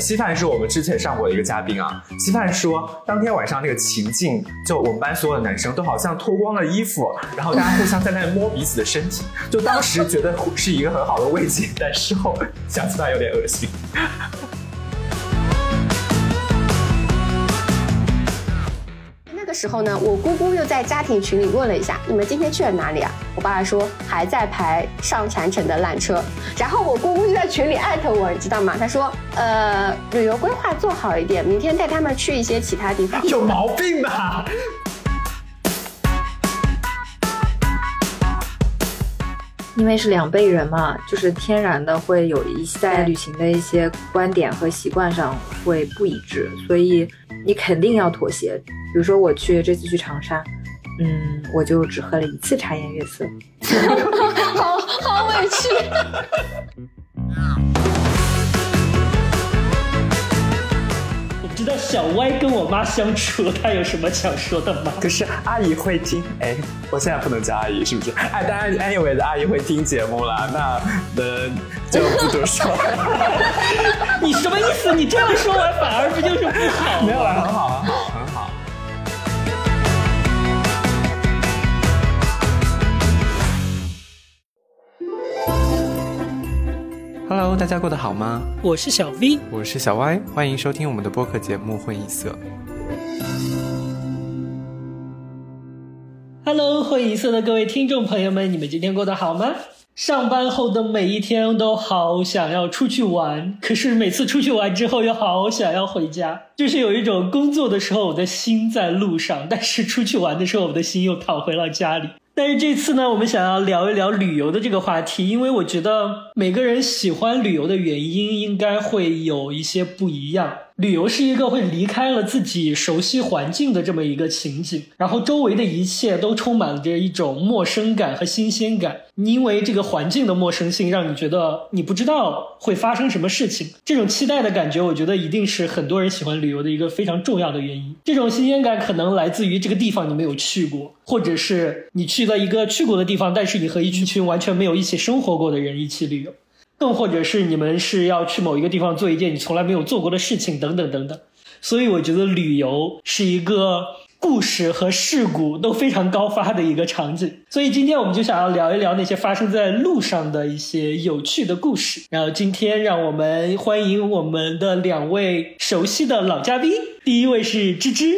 稀饭是我们之前上过的一个嘉宾啊。稀饭说，当天晚上那个情境，就我们班所有的男生都好像脱光了衣服，然后大家互相在那摸彼此的身体，就当时觉得是一个很好的慰藉，但事后想起来有点恶心。时候呢，我姑姑又在家庭群里问了一下：“你们今天去了哪里啊？”我爸爸说：“还在排上禅城的缆车。”然后我姑姑就在群里艾特我，你知道吗？他说：“呃，旅游规划做好一点，明天带他们去一些其他地方。”有毛病吧？因为是两辈人嘛，就是天然的会有一些在旅行的一些观点和习惯上会不一致，所以你肯定要妥协。比如说我去这次去长沙，嗯，我就只喝了一次茶颜悦色，好好委屈。道小歪跟我妈相处，她有什么想说的吗？可是阿姨会听，哎，我现在不能叫阿姨，是不是？哎，当然，anyway 的阿姨会听节目了，那呃就不多说。你什么意思？你这样说完反而不就是不好？没有，啦，很好，很好。Hello，大家过得好吗？我是小 V，我是小 Y，欢迎收听我们的播客节目《混一色》。Hello，会议色的各位听众朋友们，你们今天过得好吗？上班后的每一天都好想要出去玩，可是每次出去玩之后又好想要回家，就是有一种工作的时候我的心在路上，但是出去玩的时候我的心又躺回了家里。但是这次呢，我们想要聊一聊旅游的这个话题，因为我觉得每个人喜欢旅游的原因应该会有一些不一样。旅游是一个会离开了自己熟悉环境的这么一个情景，然后周围的一切都充满着一种陌生感和新鲜感。因为这个环境的陌生性，让你觉得你不知道会发生什么事情。这种期待的感觉，我觉得一定是很多人喜欢旅游的一个非常重要的原因。这种新鲜感可能来自于这个地方你没有去过，或者是你去了一个去过的地方，但是你和一群群完全没有一起生活过的人一起旅游。更或者是你们是要去某一个地方做一件你从来没有做过的事情，等等等等。所以我觉得旅游是一个故事和事故都非常高发的一个场景。所以今天我们就想要聊一聊那些发生在路上的一些有趣的故事。然后今天让我们欢迎我们的两位熟悉的老嘉宾。第一位是芝芝，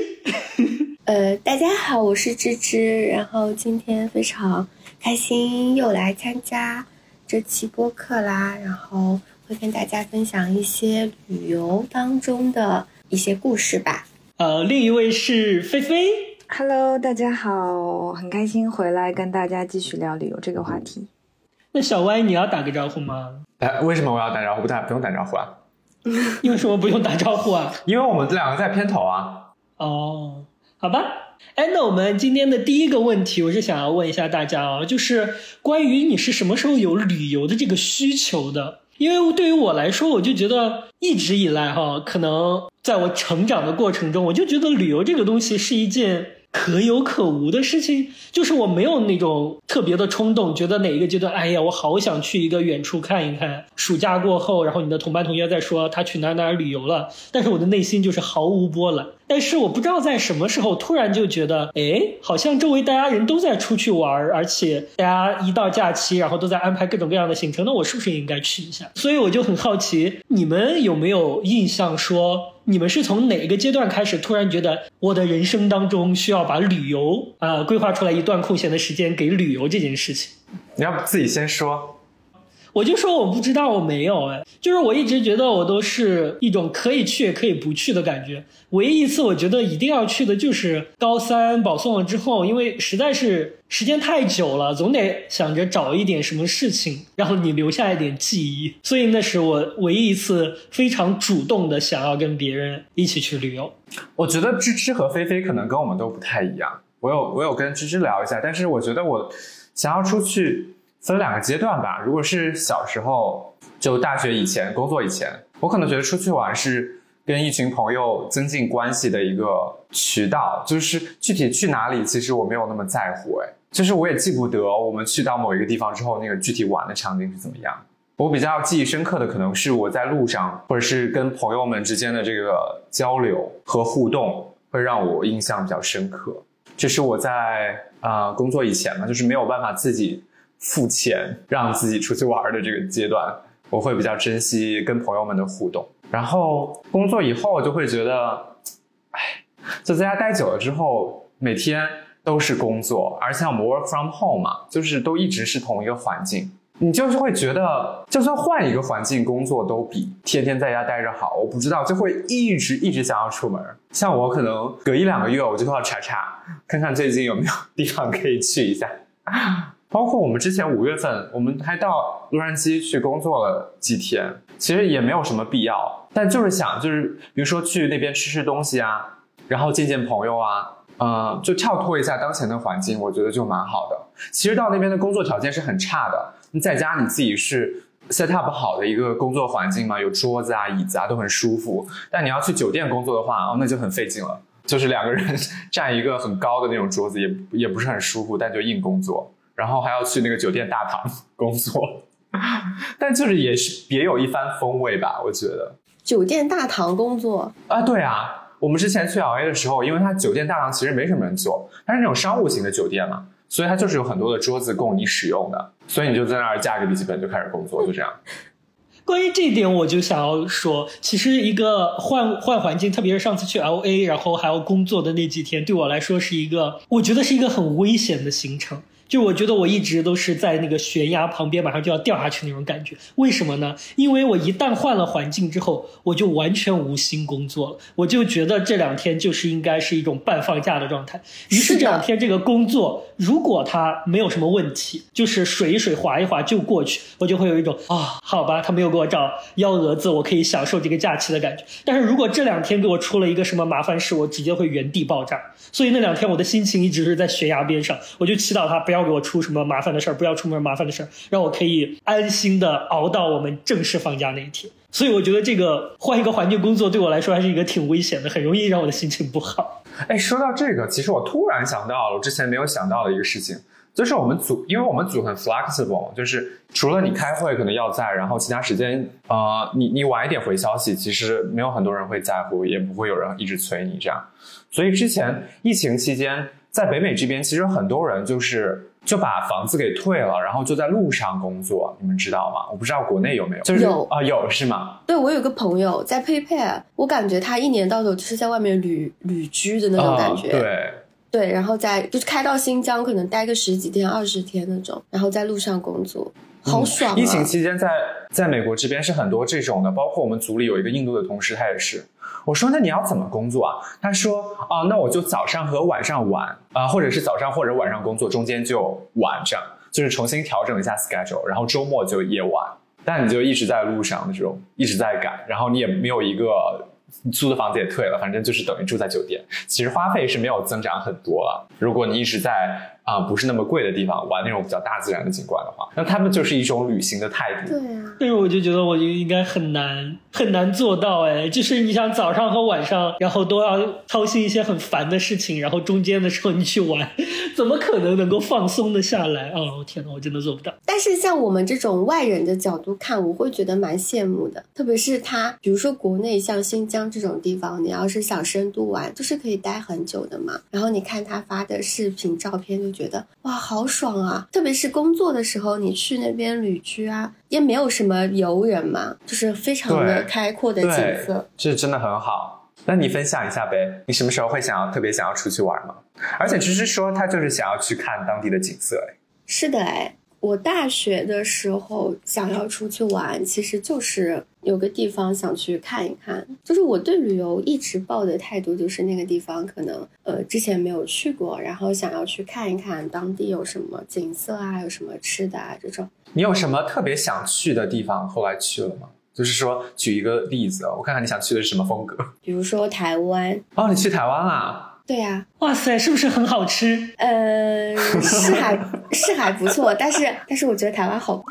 呃，大家好，我是芝芝。然后今天非常开心又来参加。这期播客啦，然后会跟大家分享一些旅游当中的一些故事吧。呃，另一位是菲菲，Hello，大家好，很开心回来跟大家继续聊旅游这个话题。那小歪，你要打个招呼吗？哎，为什么我要打招呼？不打 不用打招呼啊？因为什么不用打招呼啊？因为我们这两个在片头啊。哦，好吧。哎，那我们今天的第一个问题，我是想要问一下大家啊，就是关于你是什么时候有旅游的这个需求的？因为对于我来说，我就觉得一直以来哈，可能在我成长的过程中，我就觉得旅游这个东西是一件。可有可无的事情，就是我没有那种特别的冲动，觉得哪一个阶段，哎呀，我好想去一个远处看一看。暑假过后，然后你的同班同学在说他去哪哪旅游了，但是我的内心就是毫无波澜。但是我不知道在什么时候突然就觉得，哎，好像周围大家人都在出去玩，而且大家一到假期，然后都在安排各种各样的行程，那我是不是应该去一下？所以我就很好奇，你们有没有印象说？你们是从哪一个阶段开始突然觉得我的人生当中需要把旅游啊规划出来一段空闲的时间给旅游这件事情？你要不自己先说？我就说我不知道，我没有哎，就是我一直觉得我都是一种可以去也可以不去的感觉。唯一一次我觉得一定要去的就是高三保送了之后，因为实在是时间太久了，总得想着找一点什么事情，然后你留下一点记忆。所以那是我唯一一次非常主动的想要跟别人一起去旅游。我觉得芝芝和菲菲可能跟我们都不太一样。我有我有跟芝芝聊一下，但是我觉得我想要出去。分两个阶段吧。如果是小时候，就大学以前、工作以前，我可能觉得出去玩是跟一群朋友增进关系的一个渠道。就是具体去哪里，其实我没有那么在乎。哎，就是我也记不得我们去到某一个地方之后，那个具体玩的场景是怎么样。我比较记忆深刻的可能是我在路上，或者是跟朋友们之间的这个交流和互动，会让我印象比较深刻。这是我在啊、工作以前嘛，就是没有办法自己付钱让自己出去玩的这个阶段，我会比较珍惜跟朋友们的互动。然后工作以后就会觉得，哎，就在家待久了之后，每天都是工作，而且我们 work from home 嘛，就是都一直是同一个环境，你就是会觉得，就算换一个环境工作，都比天天在家待着好。我不知道，就会一直一直想要出门。像我可能隔一两个月，我就要查查，看看最近有没有地方可以去一下。包括我们之前五月份，我们还到洛杉矶去工作了几天，其实也没有什么必要，但就是想，就是比如说去那边吃吃东西啊，然后见见朋友啊，呃，就跳脱一下当前的环境，我觉得就蛮好的。其实到那边的工作条件是很差的，你在家你自己是 set up 好的一个工作环境嘛，有桌子啊、椅子啊都很舒服。但你要去酒店工作的话，哦，那就很费劲了，就是两个人 占一个很高的那种桌子，也也不是很舒服，但就硬工作。然后还要去那个酒店大堂工作，但就是也是别有一番风味吧，我觉得。酒店大堂工作，啊，对啊，我们之前去 LA 的时候，因为它酒店大堂其实没什么人坐，它是那种商务型的酒店嘛，所以它就是有很多的桌子供你使用的，所以你就在那儿架个笔记本就开始工作，就这样。关于这一点，我就想要说，其实一个换换环境，特别是上次去 L A，然后还要工作的那几天，对我来说是一个，我觉得是一个很危险的行程。就我觉得我一直都是在那个悬崖旁边，马上就要掉下去那种感觉。为什么呢？因为我一旦换了环境之后，我就完全无心工作了。我就觉得这两天就是应该是一种半放假的状态。于是这两天这个工作，如果它没有什么问题，就是水一水划一划就过去，我就会有一种啊，好吧，他没有给我找幺蛾子，我可以享受这个假期的感觉。但是如果这两天给我出了一个什么麻烦事，我直接会原地爆炸。所以那两天我的心情一直是在悬崖边上，我就祈祷他不要不要给我出什么麻烦的事儿，不要出门麻烦的事儿，让我可以安心的熬到我们正式放假那一天。所以我觉得这个换一个环境工作对我来说还是一个挺危险的，很容易让我的心情不好。哎，说到这个，其实我突然想到了我之前没有想到的一个事情，就是我们组，因为我们组很 flexible，就是除了你开会可能要在，然后其他时间，呃，你你晚一点回消息，其实没有很多人会在乎，也不会有人一直催你这样。所以之前疫情期间，在北美这边，其实很多人就是就把房子给退了，然后就在路上工作，你们知道吗？我不知道国内有没有，就是有啊、有是吗？对我有个朋友在 PayPal，我感觉他一年到头就是在外面旅旅居的那种感觉。啊对。对，然后在就是开到新疆，可能待个十几天、二十天那种，然后在路上工作，好爽啊！疫情期间在在美国这边是很多这种的，包括我们组里有一个印度的同事，他也是。我说那你要怎么工作啊？他说啊，那我就早上和晚上玩啊、或者是早上或者晚上工作，中间就晚这样，就是重新调整一下 schedule，然后周末就夜晚。但你就一直在路上的这种，一直在赶，然后你也没有一个租的房子也退了，反正就是等于住在酒店。其实花费是没有增长很多了。如果你一直在啊、不是那么贵的地方玩那种比较大自然的景观的话，那他们就是一种旅行的态度。对啊，但是我就觉得我就应该很难很难做到哎，就是你想早上和晚上，然后都要操心一些很烦的事情，然后中间的时候你去玩，怎么可能能够放松的下来？哦天哪，我真的做不到。但是像我们这种外人的角度看，我会觉得蛮羡慕的。特别是他，比如说国内像新疆这种地方，你要是想深度玩，就是可以待很久的嘛。然后你看他发的视频、照片，就觉得哇，好爽啊！特别是工作的时候，你去那边旅居啊，也没有什么游人嘛，就是非常的开阔的景色。，这真的很好。那你分享一下呗，你什么时候会想要特别想要出去玩吗？而且其实说他就是想要去看当地的景色，哎，是的，哎，我大学的时候想要出去玩，其实就是有个地方想去看一看。就是我对旅游一直抱的态度，就是那个地方可能呃之前没有去过，然后想要去看一看当地有什么景色啊，有什么吃的啊这种。你有什么特别想去的地方？后来去了吗？就是说，举一个例子，我看看你想去的是什么风格。比如说台湾，哦，你去台湾啦？对呀、哇塞，是不是很好吃？呃，是还是还不错，但是但是我觉得台湾好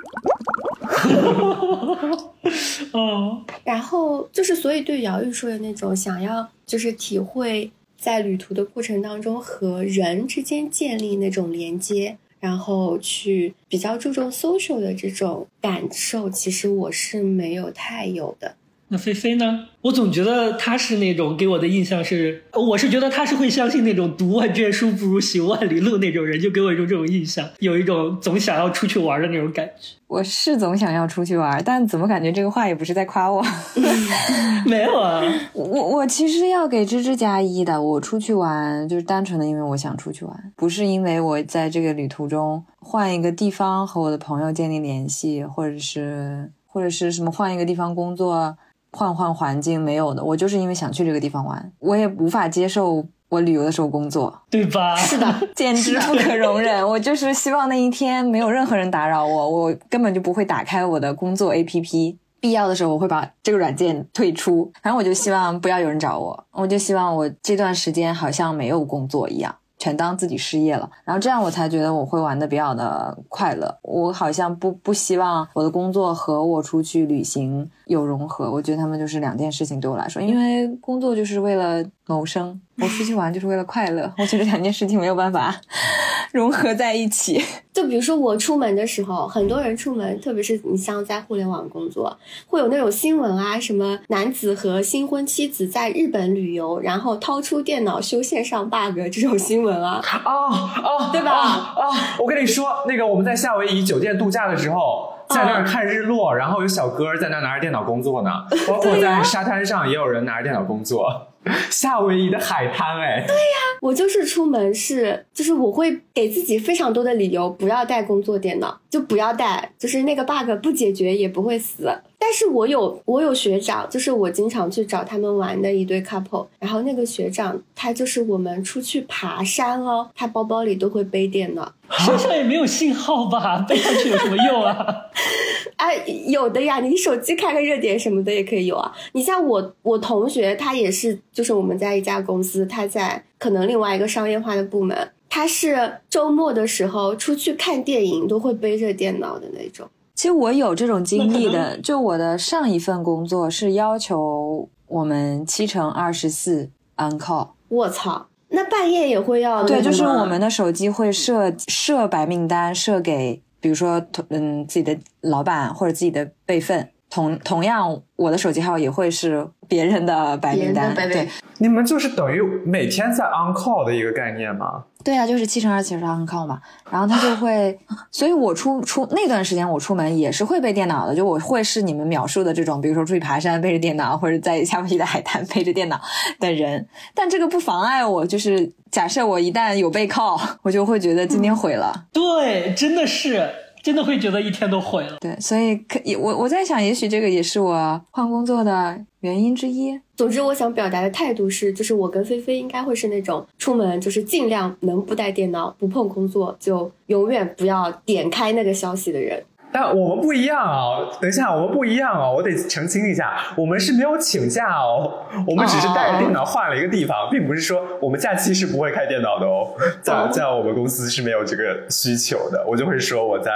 哦，然后就是，所以对姚玉说的那种想要就是体会在旅途的过程当中和人之间建立那种连接，然然后去比较注重 social 的这种感受，其实我是没有太有的。那菲菲呢？我总觉得他是那种给我的印象是，我是觉得他是会相信那种读万卷书不如行万里路那种人，就给我一种这种印象，有一种总想要出去玩的那种感觉。我是总想要出去玩，但怎么感觉这个话也不是在夸我？没有啊，我我其实要给芝芝加一的。我出去玩就是单纯的因为我想出去玩，不是因为我在这个旅途中换一个地方和我的朋友建立联系，或者是或者是什么换一个地方工作。换换环境没有的，我就是因为想去这个地方玩，我也无法接受我旅游的时候工作，对吧？是的，简直不可容忍。我就是希望那一天没有任何人打扰我，我根本就不会打开我的工作 APP，必要的时候我会把这个软件退出。反正我就希望不要有人找我，我就希望我这段时间好像没有工作一样。全当自己失业了，然后这样我才觉得我会玩的比较的快乐。我好像不不希望我的工作和我出去旅行有融合，我觉得他们就是两件事情对我来说，因为工作就是为了谋生，我出去玩就是为了快乐。我觉得两件事情没有办法 融合在一起。就比如说我出门的时候，很多人出门，特别是你像在互联网工作，会有那种新闻啊，什么男子和新婚妻子在日本旅游，然后掏出电脑修线上 bug 这种新闻啊，哦哦，对吧？哦，我跟你说，那个我们在夏威夷酒店度假的时候，在那儿看日落，然后有小哥在那拿着电脑工作呢，包括在沙滩上也有人拿着电脑工作。夏威夷的海滩，哎，对呀，我就是出门是，就是我会给自己非常多的理由不要带工作电脑，就不要带，就是那个 bug 不解决也不会死。但是我有我有学长，就是我经常去找他们玩的一对 couple，然后那个学长他就是我们出去爬山哦，他包包里都会背电脑，山上也没有信号吧？背上去有什么用啊？哎，有的呀，你手机开个热点什么的也可以有啊。你像我，我同学他也是，就是我们在一家公司，他在可能另外一个商业化的部门，他是周末的时候出去看电影都会背着电脑的那种。其实我有这种经历的，就我的上一份工作是要求我们七乘二十四 on call。我操，那半夜也会要？对，就是我们的手机会设设白名单，设给比如说嗯自己的老板或者自己的备份。同同样，我的手机号也会是别人的白名单。对，你们就是等于每天在 on call 的一个概念吗？对啊，就是七乘二七十 on call 嘛。然后他就会，所以我出出那段时间我出门也是会背电脑的，就我会是你们描述的这种，比如说出去爬山背着电脑，或者在夏威夷的海滩背着电脑的人。但这个不妨碍我，就是假设我一旦有背靠，我就会觉得今天毁了。对，真的是。真的会觉得一天都毁了。对，所以可我我在想，也许这个也是我换工作的原因之一。总之，我想表达的态度是，就是我跟菲菲应该会是那种出门就是尽量能不带电脑、不碰工作，就永远不要点开那个消息的人。但我们不一样啊！等一下，我们不一样哦，我得澄清一下，我们是没有请假哦，我们只是带着电脑换了一个地方，并不是说我们假期是不会开电脑的哦，在在我们公司是没有这个需求的，我就会说我在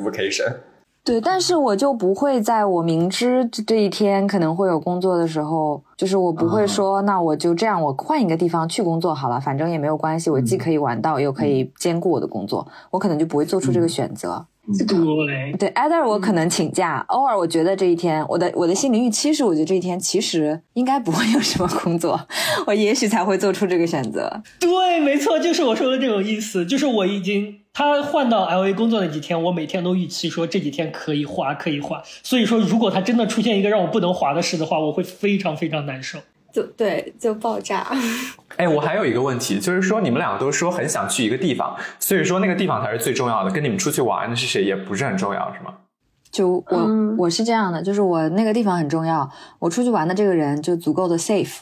vacation。对，但是我就不会在我明知这一天可能会有工作的时候，就是我不会说，那我就这样，我换一个地方去工作好了，反正也没有关系，我既可以玩到，又可以兼顾我的工作，我可能就不会做出这个选择。对对，either 我可能请假，偶尔我觉得这一天，我的我的心理预期是，我觉得这一天其实应该不会有什么工作，我也许才会做出这个选择。对，没错，就是我说的这种意思，就是我已经他换到 L A 工作那几天，我每天都预期说这几天可以滑，可以滑。所以说，如果他真的出现一个让我不能滑的事的话，我会非常非常难受。就对，就爆炸。哎，我还有一个问题，就是说你们两个都说很想去一个地方，所以说那个地方才是最重要的，跟你们出去玩的是谁也不是很重要，是吗？就我我是这样的，就是我那个地方很重要，我出去玩的这个人就足够的 safe，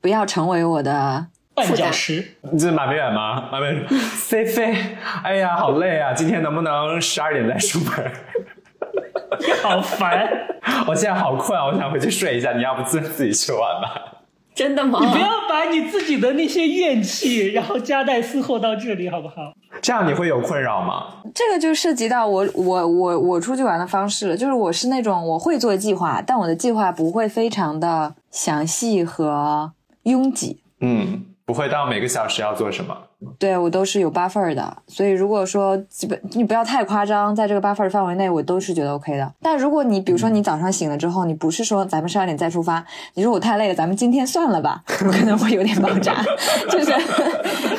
不要成为我的绊脚石。你这是马明远吗？马明远，菲菲，哎呀，好累啊！今天能不能十二点再出门？好烦！我现在好困啊，我想回去睡一下。你要不自自己去玩吧？真的吗？你不要把你自己的那些怨气，然后夹带私货到这里，好不好？这样你会有困扰吗？这个就涉及到我我我我出去玩的方式了，就是我是那种我会做计划，但我的计划不会非常的详细和拥挤。嗯，不会到每个小时要做什么。对我都是有八份儿的，所以如果说基本你不要太夸张，在这个八份儿范围内，我都是觉得 OK 的。但如果你比如说你早上醒了之后，你不是说咱们十二点再出发，你说我太累了，咱们今天算了吧，我 可能会有点爆炸，就是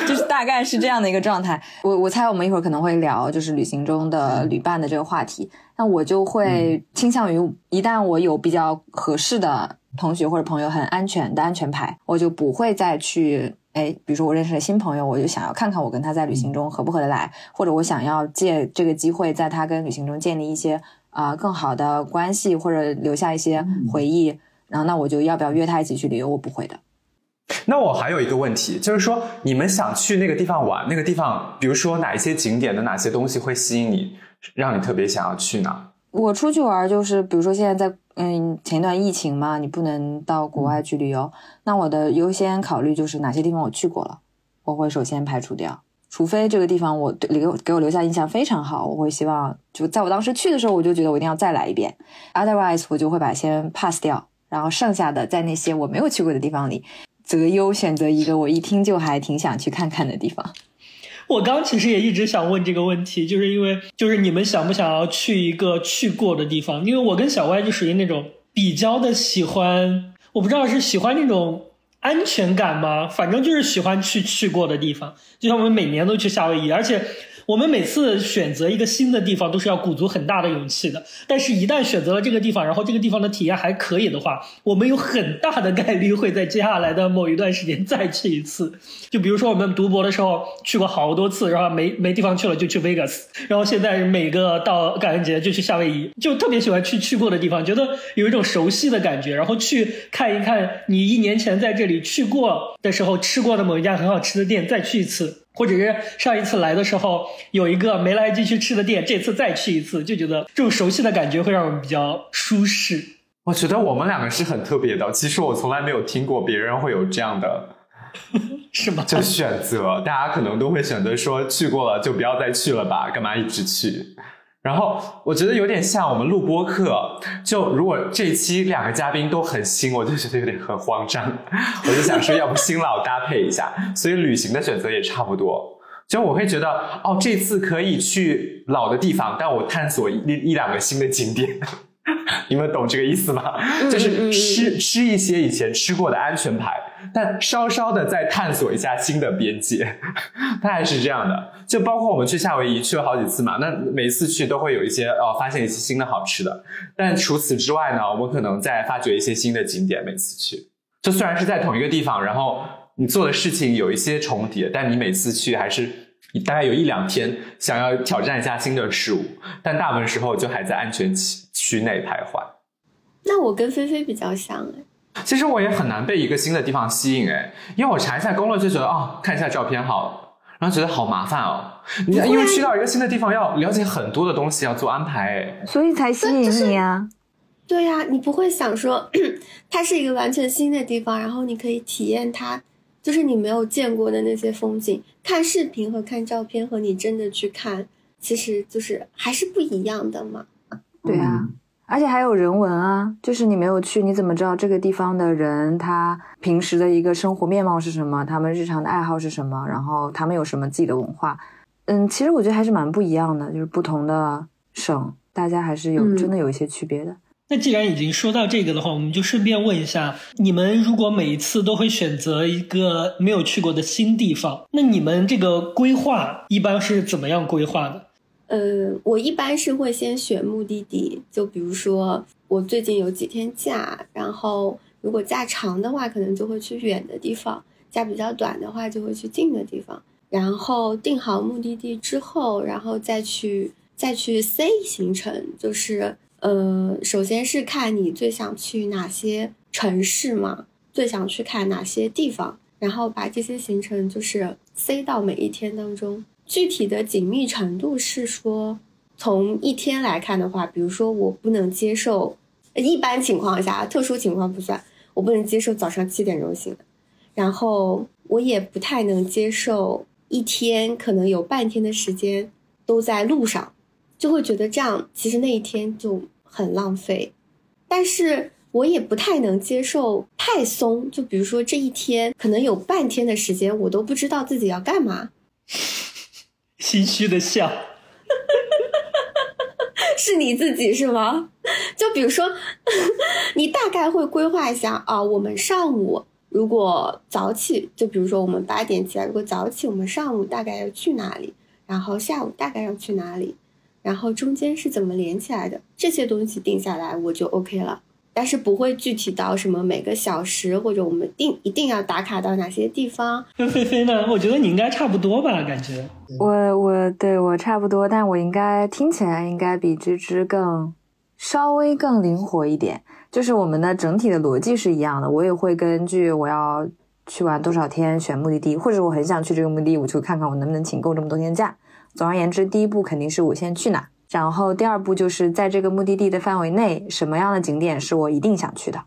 就是大概是这样的一个状态。我我猜我们一会儿可能会聊就是旅行中的旅伴的这个话题，那我就会倾向于一旦我有比较合适的同学或者朋友很安全的安全牌，我就不会再去。哎，比如说我认识了新朋友，我就想要看看我跟他在旅行中合不合得来，或者我想要借这个机会在他跟旅行中建立一些啊、更好的关系，或者留下一些回忆。然后那我就要不要约他一起去旅游？我不会的。那我还有一个问题，就是说你们想去那个地方玩，那个地方，比如说哪一些景点的哪些东西会吸引你，让你特别想要去呢？我出去玩就是，比如说现在在嗯前一段疫情嘛，你不能到国外去旅游，那我的优先考虑就是哪些地方我去过了，我会首先排除掉。除非这个地方我对给我给我留下印象非常好，我会希望就在我当时去的时候，我就觉得我一定要再来一遍。Otherwise，我就会把先 pass 掉，然后剩下的在那些我没有去过的地方里，择优选择一个我一听就还挺想去看看的地方。我刚其实也一直想问这个问题，就是因为就是你们想不想要去一个去过的地方？因为我跟小歪就属于那种比较的喜欢，我不知道是喜欢那种安全感吗？反正就是喜欢去去过的地方，就像我们每年都去夏威夷，而且。我们每次选择一个新的地方，都是要鼓足很大的勇气的。但是，一旦选择了这个地方，然后这个地方的体验还可以的话，我们有很大的概率会在接下来的某一段时间再去一次。就比如说，我们读博的时候去过好多次，然后没没地方去了就去 Vegas，然后现在每个到感恩节就去夏威夷，就特别喜欢去去过的地方，觉得有一种熟悉的感觉，然后去看一看你一年前在这里去过的时候吃过的某一家很好吃的店，再去一次。或者是上一次来的时候有一个没来及去吃的店，这次再去一次，就觉得这种熟悉的感觉会让我们比较舒适。我觉得我们两个是很特别的。其实我从来没有听过别人会有这样的，是吗？就选择，大家可能都会选择说去过了就不要再去了吧，干嘛一直去？然后我觉得有点像我们录播课，就如果这期两个嘉宾都很新，我就觉得有点很慌张，我就想说要不新老搭配一下，所以旅行的选择也差不多。就我会觉得哦，这次可以去老的地方，但我探索一一两个新的景点。你们懂这个意思吗？就是吃吃一些以前吃过的安全牌，但稍稍的再探索一下新的边界，大概是这样的。就包括我们去夏威夷去了好几次嘛，那每次去都会有一些哦，发现一些新的好吃的。但除此之外呢，我们可能在发掘一些新的景点。每次去，就虽然是在同一个地方，然后你做的事情有一些重叠，但你每次去还是。你大概有一两天想要挑战一下新的事物，但大部分时候就还在安全区区内徘徊。那我跟菲菲比较像哎，其实我也很难被一个新的地方吸引哎，因为我查一下攻略就觉得哦，看一下照片好了，然后觉得好麻烦哦。你因为去到一个新的地方要了解很多的东西，要做安排哎，所以才吸引你啊。对呀、你不会想说 它是一个完全新的地方，然后你可以体验它，就是你没有见过的那些风景。看视频和看照片和你真的去看，其实就是还是不一样的嘛。对啊，而且还有人文啊，就是你没有去，你怎么知道这个地方的人他平时的一个生活面貌是什么？他们日常的爱好是什么？然后他们有什么自己的文化？嗯，其实我觉得还是蛮不一样的，就是不同的省，大家还是有、嗯真的有一些区别的。那既然已经说到这个的话，我们就顺便问一下，你们如果每一次都会选择一个没有去过的新地方，那你们这个规划一般是怎么样规划的？呃，我一般是会先选目的地，就比如说我最近有几天假，然后如果假长的话，可能就会去远的地方；假比较短的话，就会去近的地方。然后定好目的地之后，然后再去再去 C 行程，就是呃，首先是看你最想去哪些城市嘛，最想去看哪些地方，然后把这些行程就是塞到每一天当中。具体的紧密程度是说，从一天来看的话，比如说我不能接受，一般情况下，特殊情况不算，我不能接受早上七点钟醒的，然后我也不太能接受一天可能有半天的时间都在路上，就会觉得这样其实那一天就很浪费。但是我也不太能接受太松。就比如说这一天可能有半天的时间，我都不知道自己要干嘛。心虚的笑，是你自己是吗？就比如说，你大概会规划一下啊，我们上午如果早起，就比如说我们八点起来，如果早起，我们上午大概要去哪里？然后下午大概要去哪里？然后中间是怎么连起来的？这些东西定下来我就 OK 了。但是不会具体到什么每个小时或者我们定一定要打卡到哪些地方。那 菲菲呢？我觉得你应该差不多吧，感觉。我我对我差不多，但我应该听起来应该比芝芝更稍微更灵活一点。就是我们的整体的逻辑是一样的，我也会根据我要去玩多少天选目的地，或者我很想去这个目的地，我就看看我能不能请够这么多天假。总而言之，第一步肯定是我先去哪。然后第二步就是在这个目的地的范围内，什么样的景点是我一定想去的？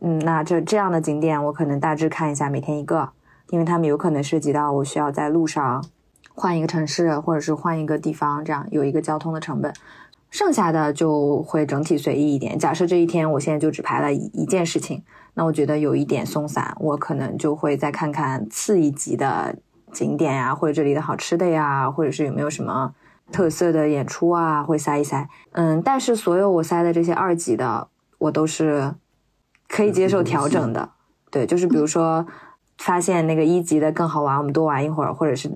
嗯，那这这样的景点我可能大致看一下，每天一个，因为他们有可能涉及到我需要在路上换一个城市，或者是换一个地方，这样有一个交通的成本。剩下的就会整体随意一点。假设这一天我现在就只排了一一件事情，那我觉得有一点松散，我可能就会再看看次一级的景点呀，或者这里的好吃的呀，或者是有没有什么。特色的演出啊，会塞一塞，嗯，但是所有我塞的这些二级的，我都是可以接受调整的。对，就是比如说发现那个一级的更好玩，我们多玩一会儿，或者是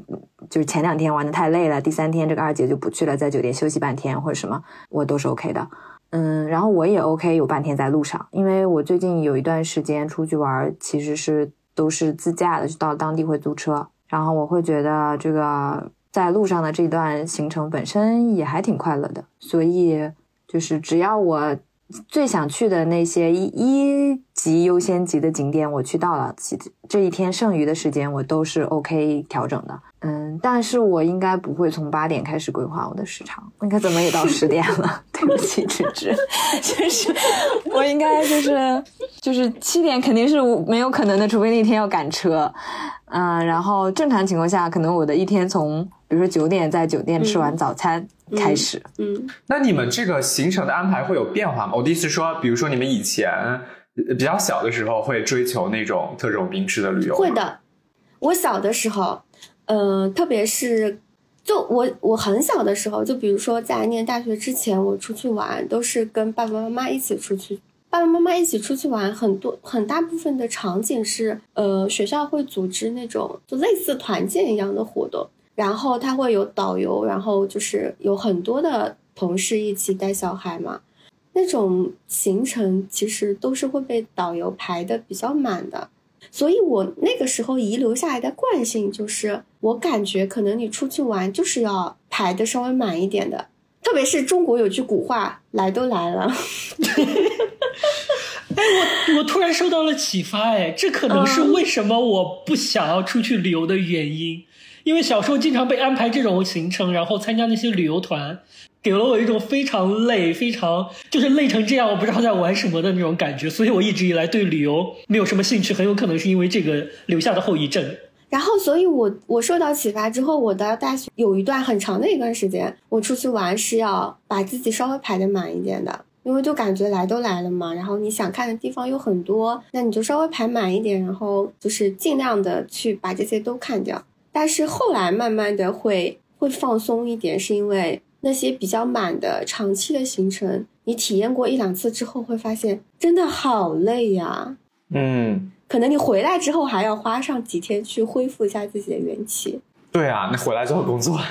就是前两天玩的太累了，第三天这个二级就不去了，在酒店休息半天或者什么，我都是 OK 的。嗯，然后我也 OK 有半天在路上，因为我最近有一段时间出去玩，其实是都是自驾的，就到当地会租车，然后我会觉得这个。在路上的这段行程本身也还挺快乐的，所以就是只要我最想去的那些一一级优先级的景点我去到了，其这一天剩余的时间我都是 OK 调整的。嗯，但是我应该不会从八点开始规划我的时长，应该怎么也到十点了。对不起，芝芝，就是我应该就是就是七点肯定是没有可能的，除非那天要赶车。嗯，然后正常情况下，可能我的一天从。比如说九点在酒店吃完早餐开始，嗯，那你们这个行程的安排会有变化吗？我的意思说，比如说你们以前比较小的时候会追求那种特种兵式的旅游，会的。我小的时候，呃，特别是就我我很小的时候，就比如说在念大学之前，我出去玩都是跟爸爸妈妈一起出去，爸爸妈妈一起出去玩，很多很大部分的场景是，呃，学校会组织那种就类似团建一样的活动。然后他会有导游，然后就是有很多的同事一起带小孩嘛，那种行程其实都是会被导游排的比较满的。所以我那个时候遗留下来的惯性就是，我感觉可能你出去玩就是要排的稍微满一点的，特别是中国有句古话，来都来了。哎，我我突然受到了启发，哎，这可能是为什么我不想要出去旅游的原因。因为小时候经常被安排这种行程，然后参加那些旅游团，给了我一种非常累、非常就是累成这样，我不知道在玩什么的那种感觉。所以我一直以来对旅游没有什么兴趣，很有可能是因为这个留下的后遗症。然后，所以我我受到启发之后，我的大学有一段很长的一段时间，我出去玩是要把自己稍微排的满一点的，因为就感觉来都来了嘛，然后你想看的地方有很多，那你就稍微排满一点，然后就是尽量的去把这些都看掉。但是后来慢慢的会会放松一点，是因为那些比较满的长期的行程，你体验过一两次之后，会发现真的好累呀。嗯，可能你回来之后还要花上几天去恢复一下自己的元气。对啊，那回来之后工作。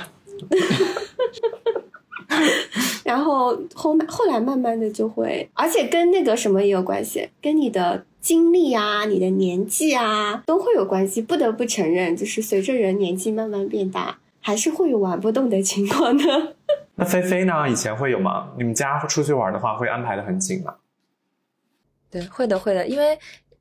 然后后后来慢慢的就会，而且跟那个什么也有关系，跟你的。经历啊，你的年纪啊，都会有关系。不得不承认，就是随着人年纪慢慢变大，还是会有玩不动的情况的。那菲菲呢？以前会有吗？你们家出去玩的话，会安排的很紧吗？对，会的，会的。因为，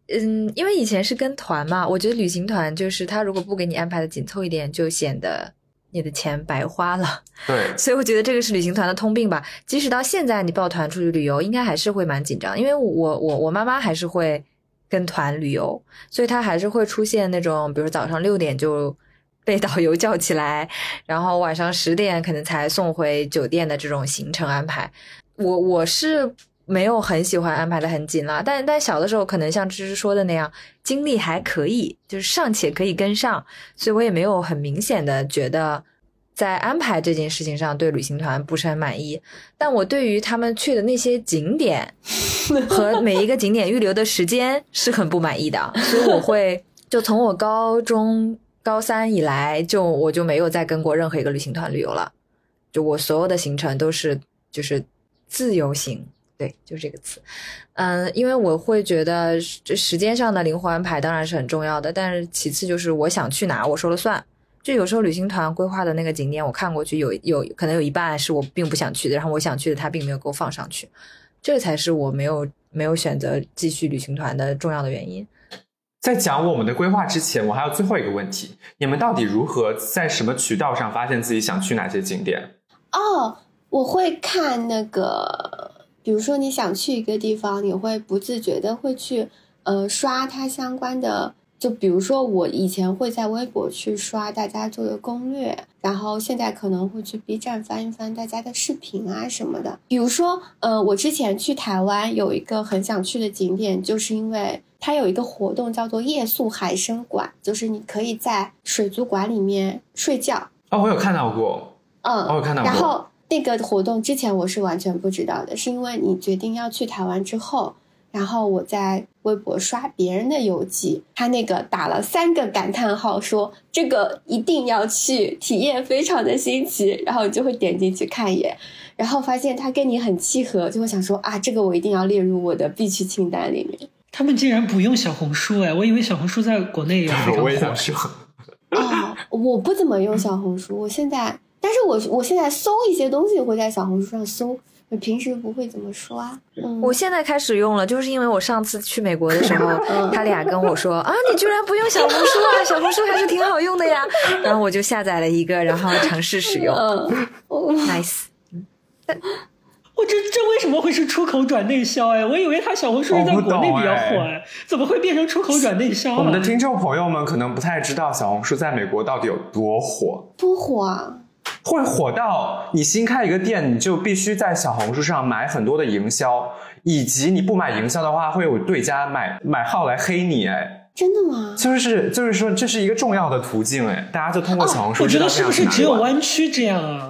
嗯，因为以前是跟团嘛，我觉得旅行团就是他如果不给你安排的紧凑一点，就显得你的钱白花了。对，所以我觉得这个是旅行团的通病吧。即使到现在，你抱团出去旅游，应该还是会蛮紧张，因为我我我妈妈还是会。跟团旅游，所以他还是会出现那种，比如早上六点就 被导游叫起来，然后晚上十点可能才送回酒店的这种行程安排。我我是没有很喜欢安排的很紧啦。但但小的时候可能像芝芝说的那样，精力还可以，就是尚且可以跟上，所以我也没有很明显的觉得在安排这件事情上对旅行团不是很满意。但我对于他们去的那些景点 和每一个景点预留的时间是很不满意的，所以我会就从我高中高三以来，就我就没有再跟过任何一个旅行团旅游了。就我所有的行程都是就是自由行，对，就是这个词。嗯，因为我会觉得这时间上的灵活安排当然是很重要的，但是其次就是我想去哪我说了算。就有时候旅行团规划的那个景点，我看过去有有可能有一半是我并不想去的，然后我想去的他并没有给我放上去，这才是我没有没有选择继续旅行团的重要的原因。在讲我们的规划之前，我还有最后一个问题：你们到底如何在什么渠道上发现自己想去哪些景点？哦，我会看那个，比如说你想去一个地方，你会不自觉的会去呃刷它相关的，就比如说我以前会在微博去刷大家做的攻略，然后现在可能会去 B 站翻一翻大家的视频啊什么的。比如说，呃，我之前去台湾有一个很想去的景点，就是因为它有一个活动叫做夜宿海参馆，就是你可以在水族馆里面睡觉。哦，我有看到过。嗯，我有看到过。然后那个活动之前我是完全不知道的，是因为你决定要去台湾之后，然后我在微博刷别人的游记，他那个打了三个感叹号，说这个一定要去，体验非常的新奇，然后你就会点进去看一眼，然后发现他跟你很契合，就会想说啊，这个我一定要列入我的必去清单里面。他们竟然不用小红书哎，我以为小红书在国内也非常火。我也想说。哦，我不怎么用小红书，我现在。但是我我现在搜一些东西会在小红书上搜，我平时不会怎么刷。嗯，我现在开始用了，就是因为我上次去美国的时候，他俩跟我说 啊，你居然不用小红书啊，小红书还是挺好用的呀。然后我就下载了一个，然后尝试使用。嗯，nice。我这这为什么会是出口转内销哎？我以为他小红书是在国内比较火哎，怎么会变成出口转内销？我们的听众朋友们可能不太知道小红书在美国到底有多火。多火啊！会火到你新开一个店，你就必须在小红书上买很多的营销，以及你不买营销的话，会有对家买买号来黑你。哎，真的吗？就是就是说，这是一个重要的途径。哎，大家就通过小红书知道这样是不是只有弯曲这样啊？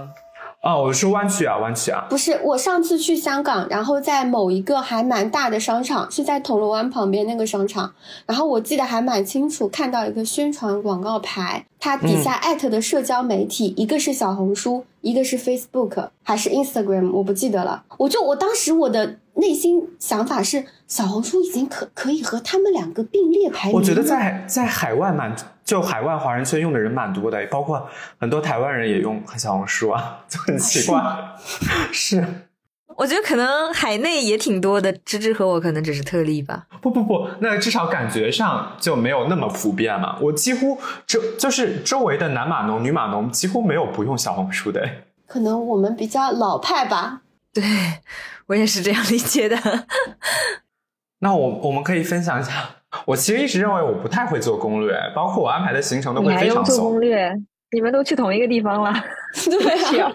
哦，我说湾区啊，湾区啊，不是。我上次去香港，然后在某一个还蛮大的商场，是在铜锣湾旁边那个商场，然后我记得还蛮清楚，看到一个宣传广告牌，它底下艾特的社交媒体，一个是小红书，一个是 Facebook，还是 Instagram，我不记得了。我就我当时我的内心想法是，小红书已经可可以和他们两个并列排名。我觉得在在海外蛮。就海外华人圈用的人蛮多的，包括很多台湾人也用小红书啊，就很奇怪。是，我觉得可能海内也挺多的，芝芝和我可能只是特例吧。不不不，那至少感觉上就没有那么普遍嘛。我几乎周就是周围的男码农、女码农几乎没有不用小红书的。可能我们比较老派吧。对我也是这样理解的。那我我们可以分享一下。我其实一直认为我不太会做攻略，包括我安排的行程都会非常做攻略？你们都去同一个地方了，对啊。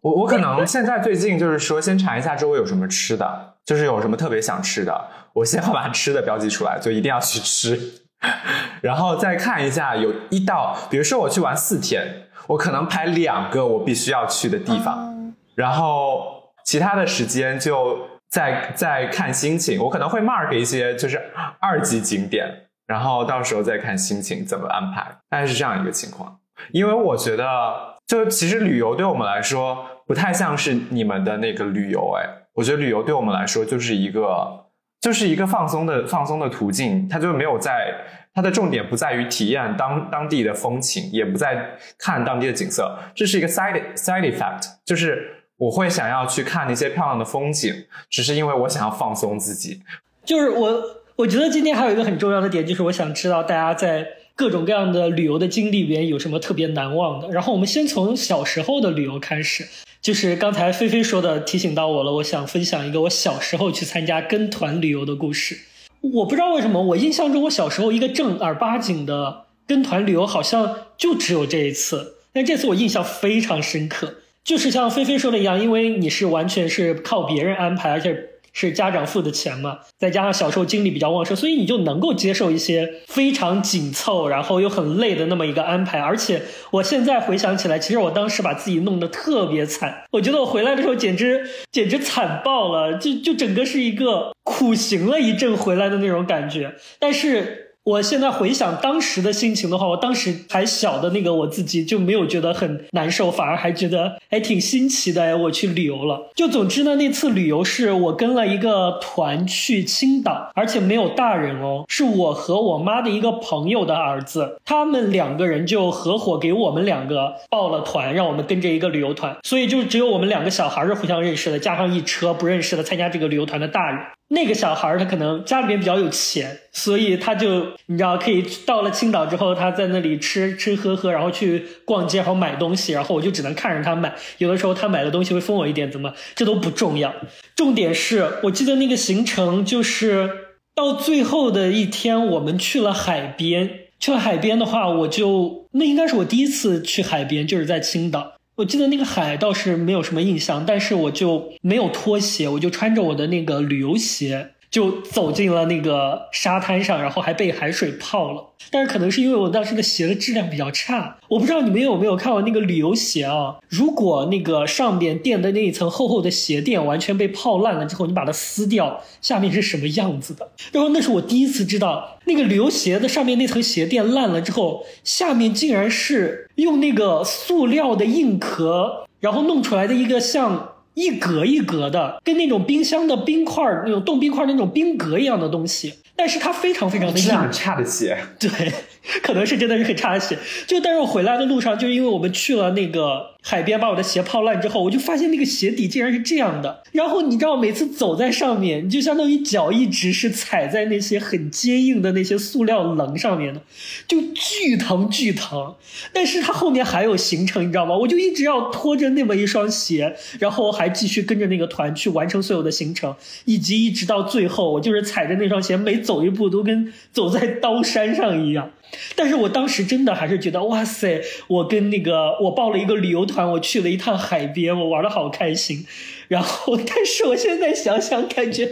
我我可能现在最近就是说，先查一下周围有什么吃的，就是有什么特别想吃的，我先要把吃的标记出来，就一定要去吃。然后再看一下有一到，比如说我去玩四天，我可能排两个我必须要去的地方，然后其他的时间就。再再看心情，我可能会 mark 一些就是二级景点，然后到时候再看心情怎么安排，大概是这样一个情况。因为我觉得，就其实旅游对我们来说不太像是你们的那个旅游，哎，我觉得旅游对我们来说就是一个就是一个放松的放松的途径，它就没有在它的重点不在于体验当当地的风情，也不在看当地的景色，这是一个 side side effect，就是。我会想要去看那些漂亮的风景，只是因为我想要放松自己。就是我，我觉得今天还有一个很重要的点，就是我想知道大家在各种各样的旅游的经历里面有什么特别难忘的。然后我们先从小时候的旅游开始，就是刚才菲菲说的提醒到我了，我想分享一个我小时候去参加跟团旅游的故事。我不知道为什么，我印象中我小时候一个正儿八经的跟团旅游好像就只有这一次，但这次我印象非常深刻。就是像菲菲说的一样，因为你是完全是靠别人安排，而且是家长付的钱嘛，再加上小时候精力比较旺盛，所以你就能够接受一些非常紧凑，然后又很累的那么一个安排。而且我现在回想起来，其实我当时把自己弄得特别惨，我觉得我回来的时候简直简直惨爆了，就就整个是一个苦行了一阵回来的那种感觉。但是。我现在回想当时的心情的话，我当时还小的那个我自己就没有觉得很难受，反而还觉得还挺新奇的哎，我去旅游了。就总之呢，那次旅游是我跟了一个团去青岛，而且没有大人哦，是我和我妈的一个朋友的儿子，他们两个人就合伙给我们两个报了团，让我们跟着一个旅游团，所以就只有我们两个小孩是互相认识的，加上一车不认识的参加这个旅游团的大人。那个小孩儿他可能家里面比较有钱，所以他就你知道可以到了青岛之后，他在那里吃吃喝喝，然后去逛街，然后买东西，然后我就只能看着他买。有的时候他买的东西会分我一点，怎么这都不重要。重点是我记得那个行程就是到最后的一天，我们去了海边。去了海边的话，我就那应该是我第一次去海边，就是在青岛。我记得那个海倒是没有什么印象，但是我就没有拖鞋，我就穿着我的那个旅游鞋。就走进了那个沙滩上，然后还被海水泡了。但是可能是因为我当时的鞋的质量比较差，我不知道你们有没有看过那个旅游鞋啊？如果那个上边垫的那一层厚厚的鞋垫完全被泡烂了之后，你把它撕掉，下面是什么样子的？然后那是我第一次知道，那个旅游鞋的上面那层鞋垫烂了之后，下面竟然是用那个塑料的硬壳，然后弄出来的一个像。一格一格的，跟那种冰箱的冰块那种冻冰块那种冰格一样的东西，但是它非常非常的硬，差的鞋，对。可能是真的是很差的鞋，就但是我回来的路上，就因为我们去了那个海边，把我的鞋泡烂之后，我就发现那个鞋底竟然是这样的。然后你知道，每次走在上面，你就相当于脚一直是踩在那些很坚硬的那些塑料棱上面的，就巨疼巨疼。但是它后面还有行程，你知道吗？我就一直要拖着那么一双鞋，然后还继续跟着那个团去完成所有的行程，以及一直到最后，我就是踩着那双鞋，每走一步都跟走在刀山上一样。但是我当时真的还是觉得，哇塞！我跟那个我报了一个旅游团，我去了一趟海边，我玩的好开心。然后，但是我现在想想，感觉，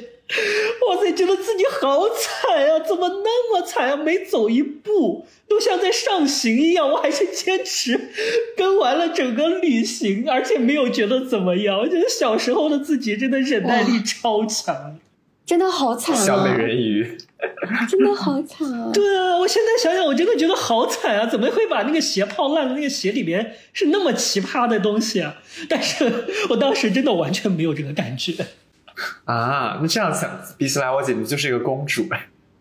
哇塞，觉得自己好惨呀！怎么那么惨呀？每走一步都像在上刑一样，我还是坚持跟完了整个旅行，而且没有觉得怎么样。我觉得小时候的自己真的忍耐力超强。真的好惨啊！小美人鱼，真的好惨啊！对啊，我现在想想，我真的觉得好惨啊！怎么会把那个鞋泡烂了？那个鞋里面是那么奇葩的东西啊！但是我当时真的完全没有这个感觉啊！那这样想，比起来，我简直就是一个公主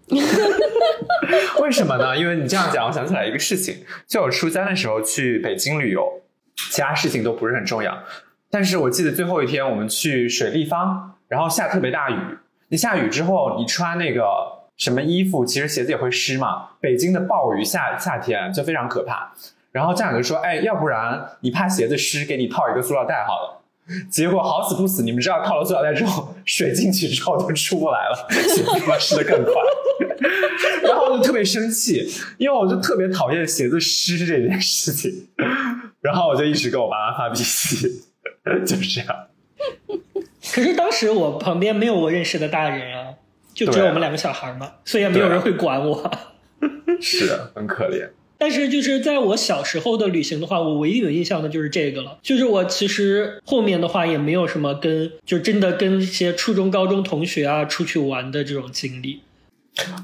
为什么呢？因为你这样讲，我想起来一个事情，就我初三的时候去北京旅游，其他事情都不是很重要，但是我记得最后一天我们去水立方，然后下特别大雨。那下雨之后，你穿那个什么衣服，其实鞋子也会湿嘛。北京的暴雨夏夏天就非常可怕。然后站长就说：“哎，要不然你怕鞋子湿，给你套一个塑料袋好了。”结果好死不死，你们知道套了塑料袋之后，水进去之后就出不来了，鞋子湿的更快。然后我就特别生气，因为我就特别讨厌鞋子湿这件事情。然后我就一直跟我妈妈发脾气，就是这样。可是当时我旁边没有我认识的大人啊，就只有我们两个小孩嘛，所以也没有人会管我。是很可怜。但是就是在我小时候的旅行的话，我唯一有印象的就是这个了。就是我其实后面的话也没有什么跟，就真的跟一些初中、高中同学啊出去玩的这种经历。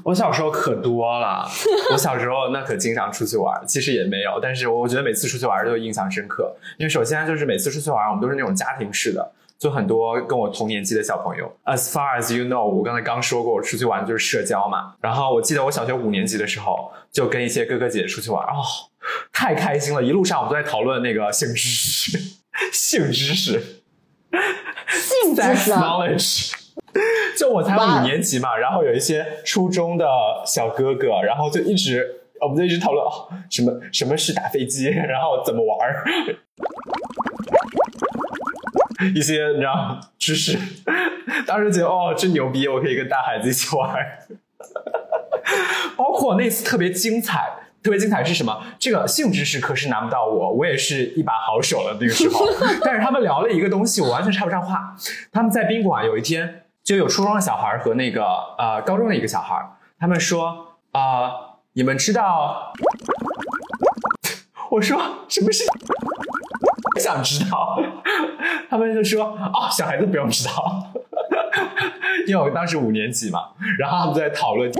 我小时候可多了，我小时候那可经常出去玩，其实也没有，但是我觉得每次出去玩都印象深刻。因为首先就是每次出去玩，我们都是那种家庭式的。就很多跟我同年纪的小朋友，as far as you know，我刚才刚说过，我出去玩就是社交嘛。然后我记得我小学五年级的时候，就跟一些哥哥姐姐出去玩，哦，太开心了！一路上我们都在讨论那个性知识，性知识，性知识，knowledge。就我才五年级嘛，然后有一些初中的小哥哥，然后就一直，我们就一直讨论哦，什么什么是打飞机，然后怎么玩。一些你知道知识，当时觉得哦真牛逼，我可以跟大孩子一起玩。包括那次特别精彩，特别精彩是什么？这个性知识可是难不到我，我也是一把好手了那个时候。但是他们聊了一个东西，我完全插不上话。他们在宾馆有一天就有初中的小孩和那个呃高中的一个小孩，他们说啊、你们知道？我说什么是？想知道，他们就说哦，小孩子不用知道，因为我当时五年级嘛，然后他们在讨论，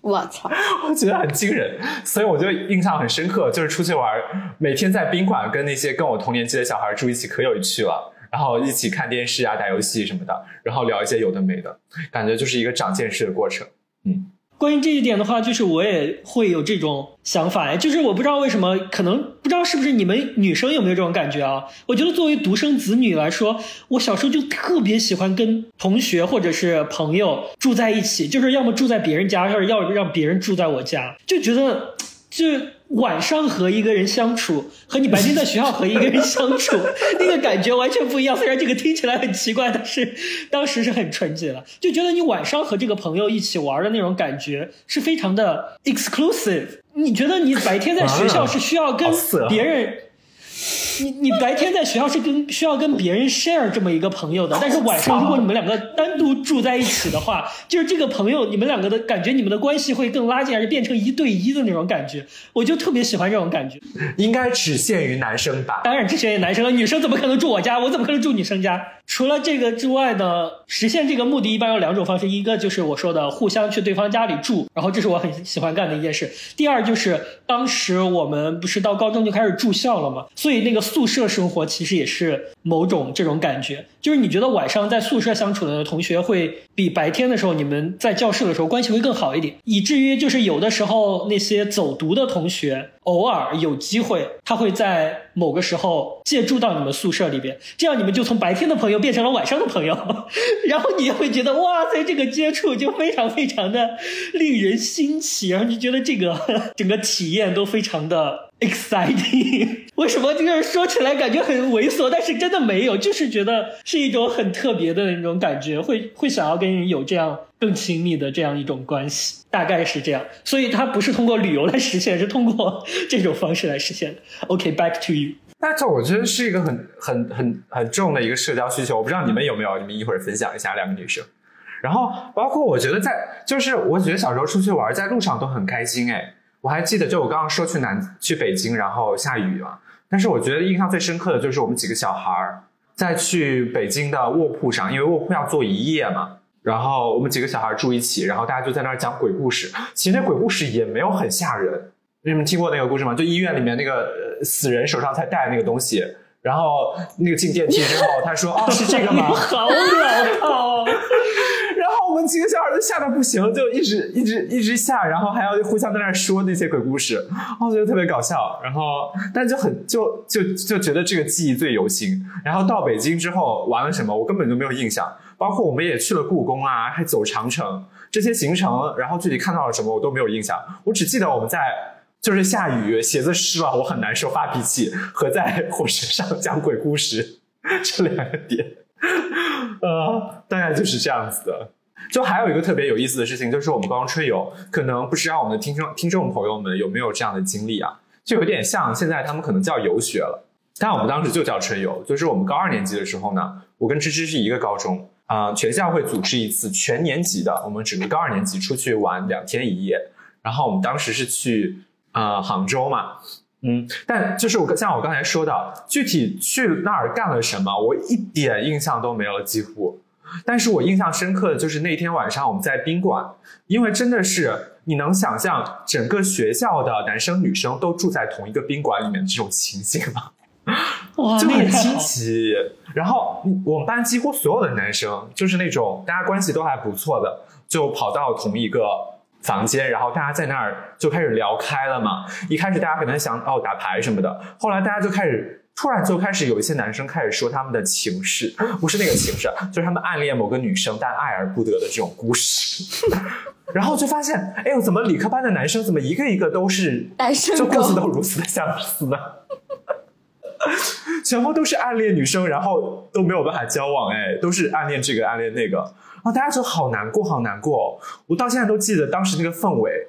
我操！我觉得很惊人，所以我就印象很深刻，就是出去玩，每天在宾馆跟那些跟我同年级的小孩住一起，可有趣了。然后一起看电视啊、打游戏什么的，然后聊一些有的没的，感觉就是一个长见识的过程。嗯，关于这一点的话，就是我也会有这种想法哎，就是我不知道为什么，可能不知道是不是你们女生有没有这种感觉啊？我觉得作为独生子女来说，我小时候就特别喜欢跟同学或者是朋友住在一起，就是要么住在别人家，或者要让别人住在我家，就觉得就晚上和一个人相处，和你白天在学校和一个人相处，那个感觉完全不一样。虽然这个听起来很奇怪，但是当时是很纯洁的，就觉得你晚上和这个朋友一起玩的那种感觉是非常的 exclusive。你觉得你白天在学校是需要跟别人。你你白天在学校是跟需要跟别人 share 这么一个朋友的，但是晚上如果你们两个单独住在一起的话，就是这个朋友你们两个的感觉，你们的关系会更拉近，而且变成一对一的那种感觉，我就特别喜欢这种感觉。应该只限于男生吧？当然，只限于男生了，女生怎么可能住我家？我怎么可能住女生家？除了这个之外呢，实现这个目的一般有两种方式，一个就是我说的互相去对方家里住，然后这是我很喜欢干的一件事。第二就是当时我们不是到高中就开始住校了嘛，所以那个宿舍生活其实也是某种这种感觉，就是你觉得晚上在宿舍相处的同学会比白天的时候你们在教室的时候关系会更好一点，以至于就是有的时候那些走读的同学偶尔有机会，他会在某个时候借住到你们宿舍里边，这样你们就从白天的朋友变成了晚上的朋友，然后你也会觉得哇塞，这个接触就非常非常的令人新奇，然后你觉得这个整个体验都非常的 exciting。为什么这个说起来感觉很猥琐，但是真的没有，就是觉得是一种很特别的那种感觉，会会想要跟人有这样更亲密的这样一种关系，大概是这样。所以它不是通过旅游来实现，是通过 这种方式来实现的。OK，back、to you。那这我觉得是一个很很很很重的一个社交需求，我不知道你们有没有，你们一会儿分享一下两个女生。然后包括我觉得在就是我觉得小时候出去玩，在路上都很开心哎。我还记得，就我刚刚说去南去北京，然后下雨嘛。但是我觉得印象最深刻的就是我们几个小孩儿在去北京的卧铺上，因为卧铺要坐一夜嘛。然后我们几个小孩住一起，然后大家就在那儿讲鬼故事。其实那鬼故事也没有很吓人。你们听过那个故事吗？就医院里面那个呃死人手上才戴那个东西，然后那个进电梯之后，他说：“哦，是这个吗？” 好老套。然后我们几个小孩都吓得不行，就一直一直一直吓，然后还要互相在那说那些鬼故事，我觉得特别搞笑。然后，但就很就就就觉得这个记忆最犹新。然后到北京之后玩了什么，我根本就没有印象。包括我们也去了故宫啊，还走长城这些行程，然后具体看到了什么我都没有印象。我只记得我们在就是下雨，鞋子湿了，我很难受，发脾气，和在火车上讲鬼故事这两个点。呃，大概就是这样子的。就还有一个特别有意思的事情，就是我们高中春游，可能不知道我们的听众听众朋友们有没有这样的经历啊？就有点像现在他们可能叫游学了，但我们当时就叫春游。就是我们高二年级的时候呢，我跟芝芝是一个高中啊、全校会组织一次全年级的，我们整个高二年级出去玩两天一夜。然后我们当时是去呃杭州嘛，嗯，但就是我像我刚才说的，具体去那儿干了什么，我一点印象都没有了，几乎。但是我印象深刻的就是那天晚上我们在宾馆，因为真的是你能想象整个学校的男生女生都住在同一个宾馆里面这种情景吗？哇，就很新。奇。然后我们班几乎所有的男生，就是那种大家关系都还不错的，就跑到同一个房间，然后大家在那儿就开始聊开了嘛。一开始大家可能想哦打牌什么的，后来大家就开始。突然就开始有一些男生开始说他们的情事，不是那个情事，就是他们暗恋某个女生但爱而不得的这种故事。然后就发现，哎呦，怎么理科班的男生怎么一个一个都是单身就故事都如此的相似呢？全部都是暗恋女生，然后都没有办法交往，哎，都是暗恋这个暗恋那个，啊大家就好难过，好难过。我到现在都记得当时那个氛围。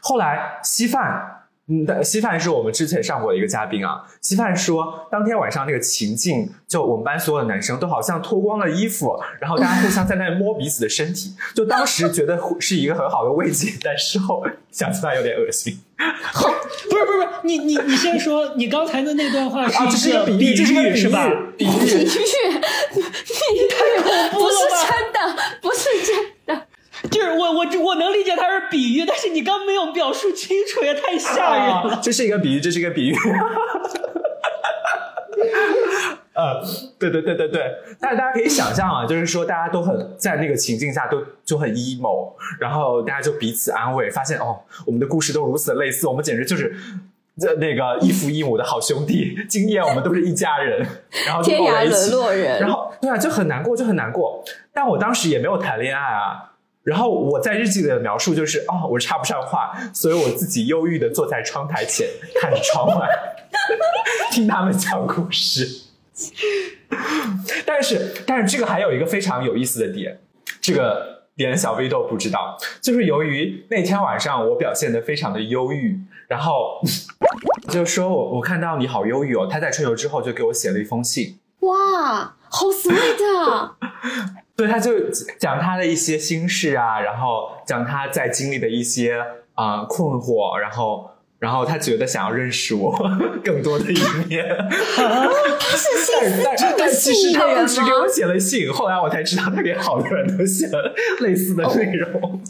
后来稀饭嗯，但稀饭是我们之前上过的一个嘉宾啊。稀饭说，当天晚上那个情境，就我们班所有的男生都好像脱光了衣服，然后大家互相在那摸彼此的身体，就当时觉得是一个很好的慰藉，但事后想起来有点恶心。好，不是不是不是，你你你先说，你刚才的那段话啊，这是一个比喻，这是一个比是吧？喻，比比喻。你太不是真的，不是真的。就是我我我能理解它是比喻，但是你刚没有表述清楚，也太吓人了。啊这是一个比喻，这是一个比喻。呃，对对对对对，但是大家可以想象啊，就是说大家都很在那个情境下都就很 emo，然后大家就彼此安慰，发现哦，我们的故事都如此类似，我们简直就是这那个异父异母的好兄弟，今夜我们都是一家人，然后就天涯沦落人然后对啊，就很难过，就很难过。但我当时也没有谈恋爱啊。然后我在日记里的描述就是，哦，我插不上话，所以我自己忧郁的坐在窗台前，看着窗外，听他们讲故事。但是，但是这个还有一个非常有意思的点，这个连小 V 都不知道，就是由于那天晚上我表现的非常的忧郁，然后就说我我看到你好忧郁哦，他在春游之后就给我写了一封信，哇，好 sweet 啊！对，他就讲他的一些心事啊，然后讲他在经历的一些啊、呃困惑，然后然后他觉得想要认识我 更多的一面。他是心思但这么但其实他不止？给我写了信，后来我才知道他给好多人都写了类似的内容，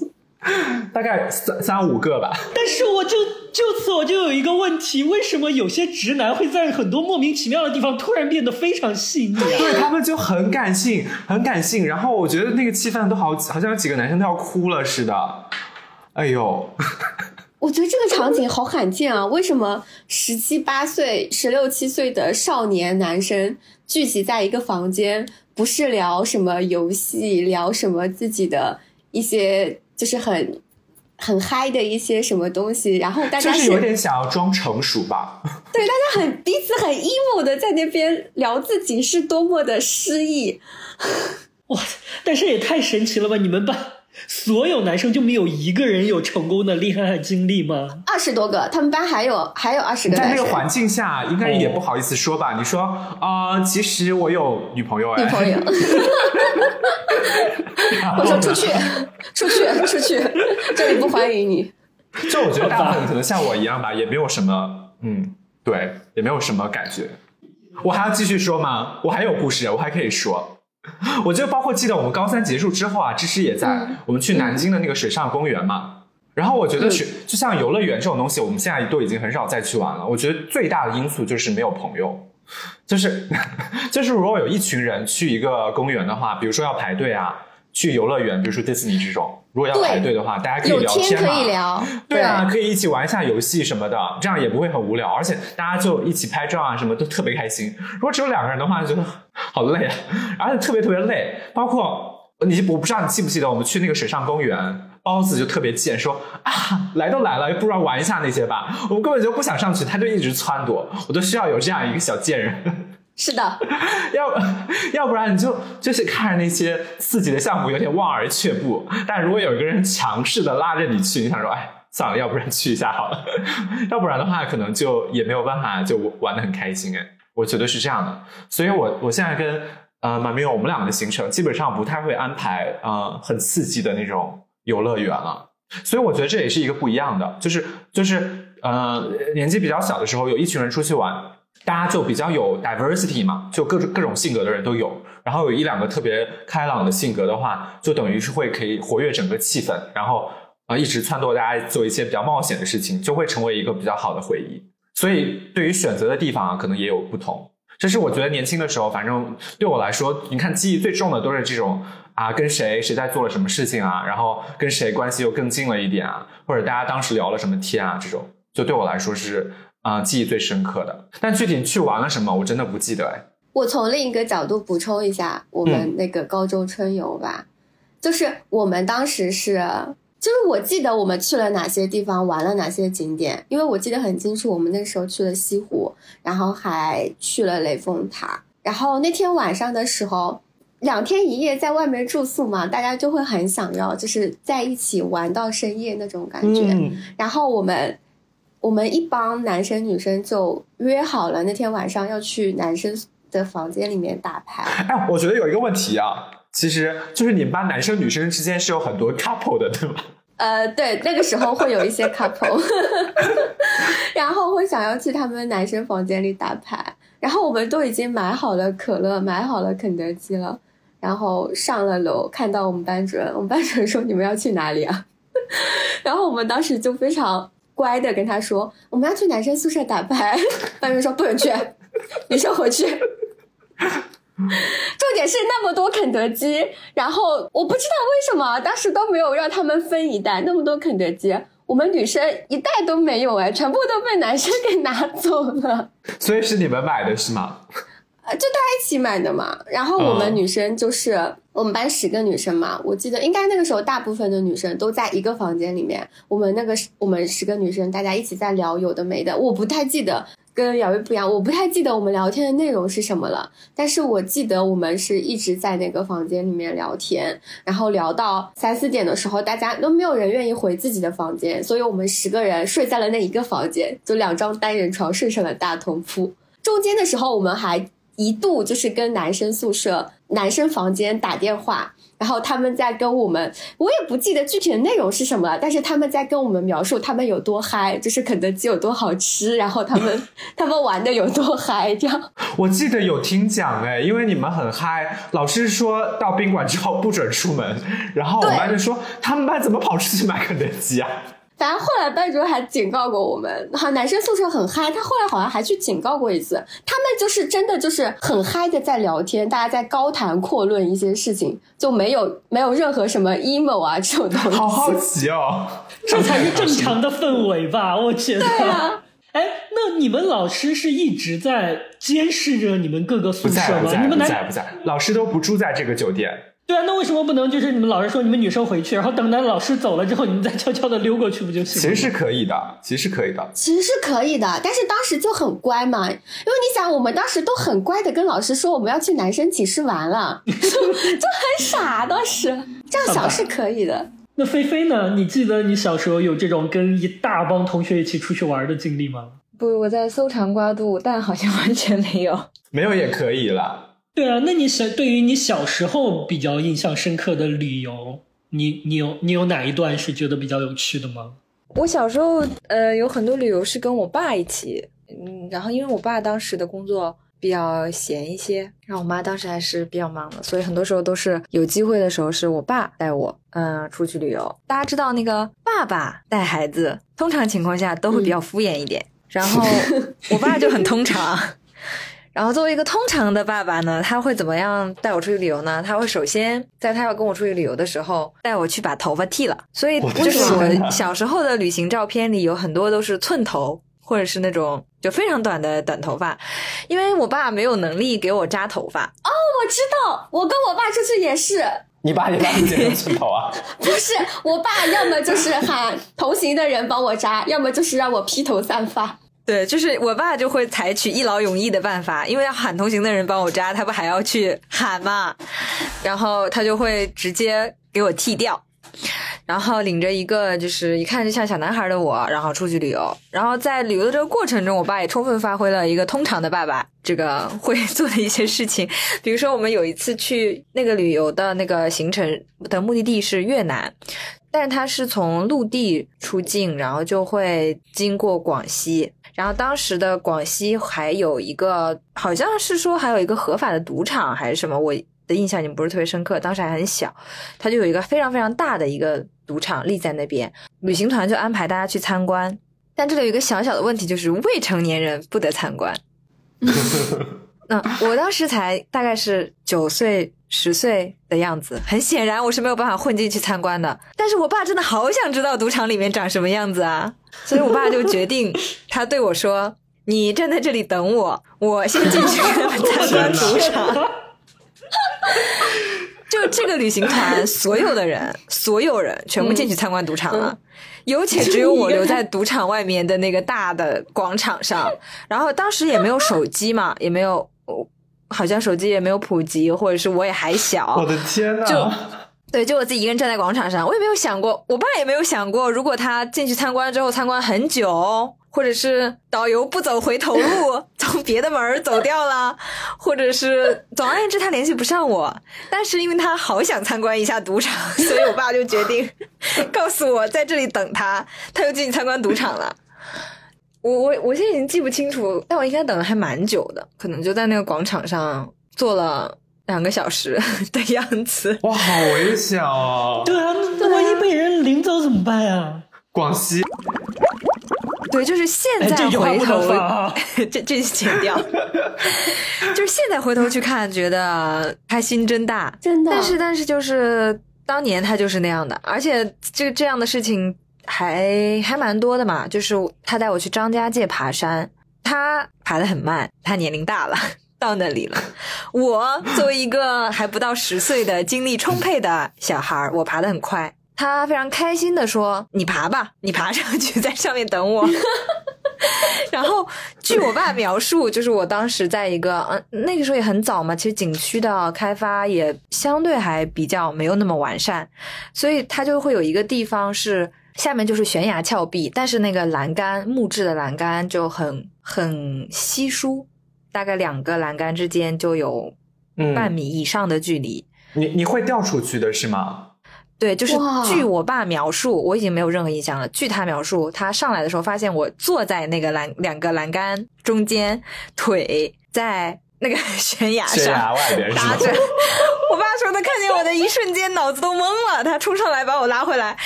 大概三三五个吧。但是我就就此我就有一个问题，为什么有些直男会在很多莫名其妙的地方突然变得非常细腻啊？对他们就很感性，很感性。然后我觉得那个气氛都好，好像有几个男生都要哭了似的。哎呦，我觉得这个场景好罕见啊！为什么十七八岁、十六七岁的少年男生聚集在一个房间，不是聊什么游戏，聊什么自己的一些就是很很嗨的一些什么东西，然后大家就是有点想要装成熟吧。对大家很彼此很 emo 的在那边聊自己是多么的失意。哇！但是也太神奇了吧！你们班所有男生就没有一个人有成功的恋爱经历吗？二十多个，他们班还有还有二十个在男生。那个环境下，应该也不好意思说吧？你说啊、呃其实我有女朋友哎，女朋友，我说出去，出去，出去，这里不欢迎你。就我觉得大部分可能像我一样吧，也没有什么，嗯，对，也没有什么感觉。我还要继续说吗？我还有故事，我还可以说。我就包括记得我们高三结束之后啊，芝芝也在、我们去南京的那个水上公园嘛。然后我觉得是，就像游乐园这种东西，我们现在都已经很少再去玩了。我觉得最大的因素就是没有朋友，就是 就是如果有一群人去一个公园的话，比如说要排队啊，去游乐园，比如说迪士尼这种，如果要排队的话，大家可以聊天可嘛。以聊，对啊，可以一起玩一下游戏什么的，这样也不会很无聊，而且大家就一起拍照啊，什么都特别开心。如果只有两个人的话，就觉得好累啊，而且特别特别累。包括你，我不知道你记不记得，我们去那个水上公园，包子就特别贱，说啊，来都来了，不知道玩一下那些吧。我们根本就不想上去，他就一直撺掇，我都需要有这样一个小贱人。是的，要 要不然你就就是看着那些刺激的项目有点望而却步，但如果有一个人强势的拉着你去，你想说，哎，算了，要不然去一下好了，要不然的话可能就也没有办法就玩的很开心哎，我觉得是这样的，所以我我现在跟呃马明友我们两个的行程基本上不太会安排呃很刺激的那种游乐园了，所以我觉得这也是一个不一样的，就是就是呃年纪比较小的时候有一群人出去玩。大家就比较有 diversity 嘛，就各种各种性格的人都有。然后有一两个特别开朗的性格的话，就等于是会可以活跃整个气氛，然后啊、呃一直撺掇大家做一些比较冒险的事情，就会成为一个比较好的回忆。所以对于选择的地方啊，可能也有不同。这是我觉得年轻的时候，反正对我来说，你看记忆最重的都是这种啊，跟谁谁在做了什么事情啊，然后跟谁关系又更近了一点啊，或者大家当时聊了什么天啊，这种就对我来说是啊、记忆最深刻的。但具体去玩了什么，我真的不记得哎。我从另一个角度补充一下我们那个高中春游吧，就是我们当时是，就是我记得我们去了哪些地方，玩了哪些景点，因为我记得很清楚，我们那时候去了西湖，然后还去了雷峰塔，然后那天晚上的时候。两天一夜在外面住宿嘛，大家就会很想要，就是在一起玩到深夜那种感觉。嗯然后我们我们一帮男生女生就约好了那天晚上要去男生的房间里面打牌。哎，我觉得有一个问题啊，其实就是你们班男生女生之间是有很多 couple 的，对吧？呃，对，那个时候会有一些 couple，然后会想要去他们男生房间里打牌，然后我们都已经买好了可乐，买好了肯德基了，然后上了楼，看到我们班主任，我们班主任说：“你们要去哪里啊？” 然后我们当时就非常乖的跟他说：“我们要去男生宿舍打牌。”班主任说：“不能去，女生回去。”重点是那么多肯德基，然后我不知道为什么当时都没有让他们分一袋，那么多肯德基，我们女生一袋都没有哎，全部都被男生给拿走了。所以是你们买的是吗？呃，就大家一起买的嘛。然后我们女生就是我们班十个女生嘛，我记得应该那个时候大部分的女生都在一个房间里面。我们那个我们十个女生大家一起在聊有的没的，我不太记得。跟姚月不一样，我不太记得我们聊天的内容是什么了，但是我记得我们是一直在那个房间里面聊天，然后聊到三四点的时候，大家都没有人愿意回自己的房间，所以我们十个人睡在了那一个房间，就两张单人床睡成了大通铺。中间的时候，我们还一度就是跟男生宿舍、男生房间打电话。然后他们在跟我们，我也不记得具体的内容是什么了，但是他们在跟我们描述他们有多嗨，就是肯德基有多好吃，然后他们 他们玩的有多嗨，这样。我记得有听讲哎，因为你们很嗨，老师说到宾馆之后不准出门，然后我们班就说他们班怎么跑出去买肯德基啊？反正后来班主任还警告过我们，好男生宿舍很嗨，他后来好像还去警告过一次。他们就是真的就是很嗨的在聊天，大家在高谈阔论一些事情，就没有 没有任何什么 emo 啊这种东西。好好奇哦，这才是正常的氛围吧？我觉得。对啊。哎，那你们老师是一直在监视着你们各个宿舍吗？不在，不在，不在。老师都不住在这个酒店。对啊，那为什么不能就是你们老师说你们女生回去，然后等到老师走了之后，你们再悄悄的溜过去不就行？其实是可以的，其实是可以的，其实是可以的。但是当时就很乖嘛，因为你想，我们当时都很乖的跟老师说我们要去男生寝室玩了，就 就很傻。当时这样想是可以的。那菲菲呢？你记得你小时候有这种跟一大帮同学一起出去玩的经历吗？不，我在搜肠刮肚，但好像完全没有。没有也可以了。对啊，那你小对于你小时候比较印象深刻的旅游，你你有你有哪一段是觉得比较有趣的吗？我小时候呃有很多旅游是跟我爸一起，嗯，然后因为我爸当时的工作比较闲一些，然后我妈当时还是比较忙的，所以很多时候都是有机会的时候是我爸带我嗯出去旅游。大家知道那个爸爸带孩子，通常情况下都会比较敷衍一点，然后我爸就很通常。然后作为一个通常的爸爸呢，他会怎么样带我出去旅游呢？他会首先在他要跟我出去旅游的时候，带我去把头发剃了。所以就是我小时候的旅行照片里有很多都是寸头，或者是那种就非常短的短头发，因为我爸没有能力给我扎头发。哦，我知道，我跟我爸出去也是。你爸也帮你剪寸头啊？不是，我爸要么就是喊同行的人帮我扎，要么就是让我披头散发。对，就是我爸就会采取一劳永逸的办法，因为要喊同行的人帮我扎，他不还要去喊嘛，然后他就会直接给我剃掉，然后领着一个就是一看就像小男孩的我，然后出去旅游。然后在旅游的这个过程中，我爸也充分发挥了一个通常的爸爸这个 会做的一些事情，比如说我们有一次去那个旅游的那个行程的目的地是越南。但是他是从陆地出境，然后就会经过广西，然后当时的广西还有一个，好像是说还有一个合法的赌场还是什么，我的印象已经不是特别深刻，当时还很小，他就有一个非常非常大的一个赌场立在那边，旅行团就安排大家去参观，但这里有一个小小的问题，就是未成年人不得参观。那我当时才大概是九岁。十岁的样子，很显然我是没有办法混进去参观的。但是我爸真的好想知道赌场里面长什么样子啊，所以我爸就决定，他对我说：“你站在这里等我，我先进去参观赌场。”就这个旅行团所有的人，所有人全部进去参观赌场了，有且只有我留在赌场外面的那个大的广场上。然后当时也没有手机嘛，也没有。好像手机也没有普及，或者是我也还小。我的天呐！就对，就我自己一个人站在广场上，我也没有想过，我爸也没有想过，如果他进去参观之后参观很久，或者是导游不走回头路，从别的门儿走掉了，或者是总而言之他联系不上我。但是因为他好想参观一下赌场，所以我爸就决定告诉我在这里等他，他又进去参观赌场了。我我我现在已经记不清楚，但我应该等了还蛮久的，可能就在那个广场上坐了两个小时的样子。哇，好危险哦！对啊，那那万一被人领走怎么办啊？广西，对，就是现哎，在回头！这这剪掉，就是现在回头去看，觉得他心真大，真的。但是但是就是当年他就是那样的，而且这这样的事情还还蛮多的嘛。就是他带我去张家界爬山，他爬得很慢，他年龄大了。到那里了，我作为一个还不到十岁的精力充沛的小孩，我爬得很快。他非常开心的说：“你爬吧，你爬上去，在上面等我。”然后，据我爸描述，就是我当时在一个，嗯、那个时候也很早嘛，其实景区的开发也相对还比较没有那么完善，所以他就会有一个地方是下面就是悬崖峭壁，但是那个栏杆木质的栏杆就很很稀疏，大概两个栏杆之间就有嗯，半米以上的距离。你你会掉出去的是吗？对，就是据我爸描述，我已经没有任何印象了。据他描述，他上来的时候发现我坐在那个栏两个栏杆中间，腿在那个悬崖悬上崖外边 搭着。我爸说他看见我的一瞬间脑子都懵了，他冲上来把我拉回来，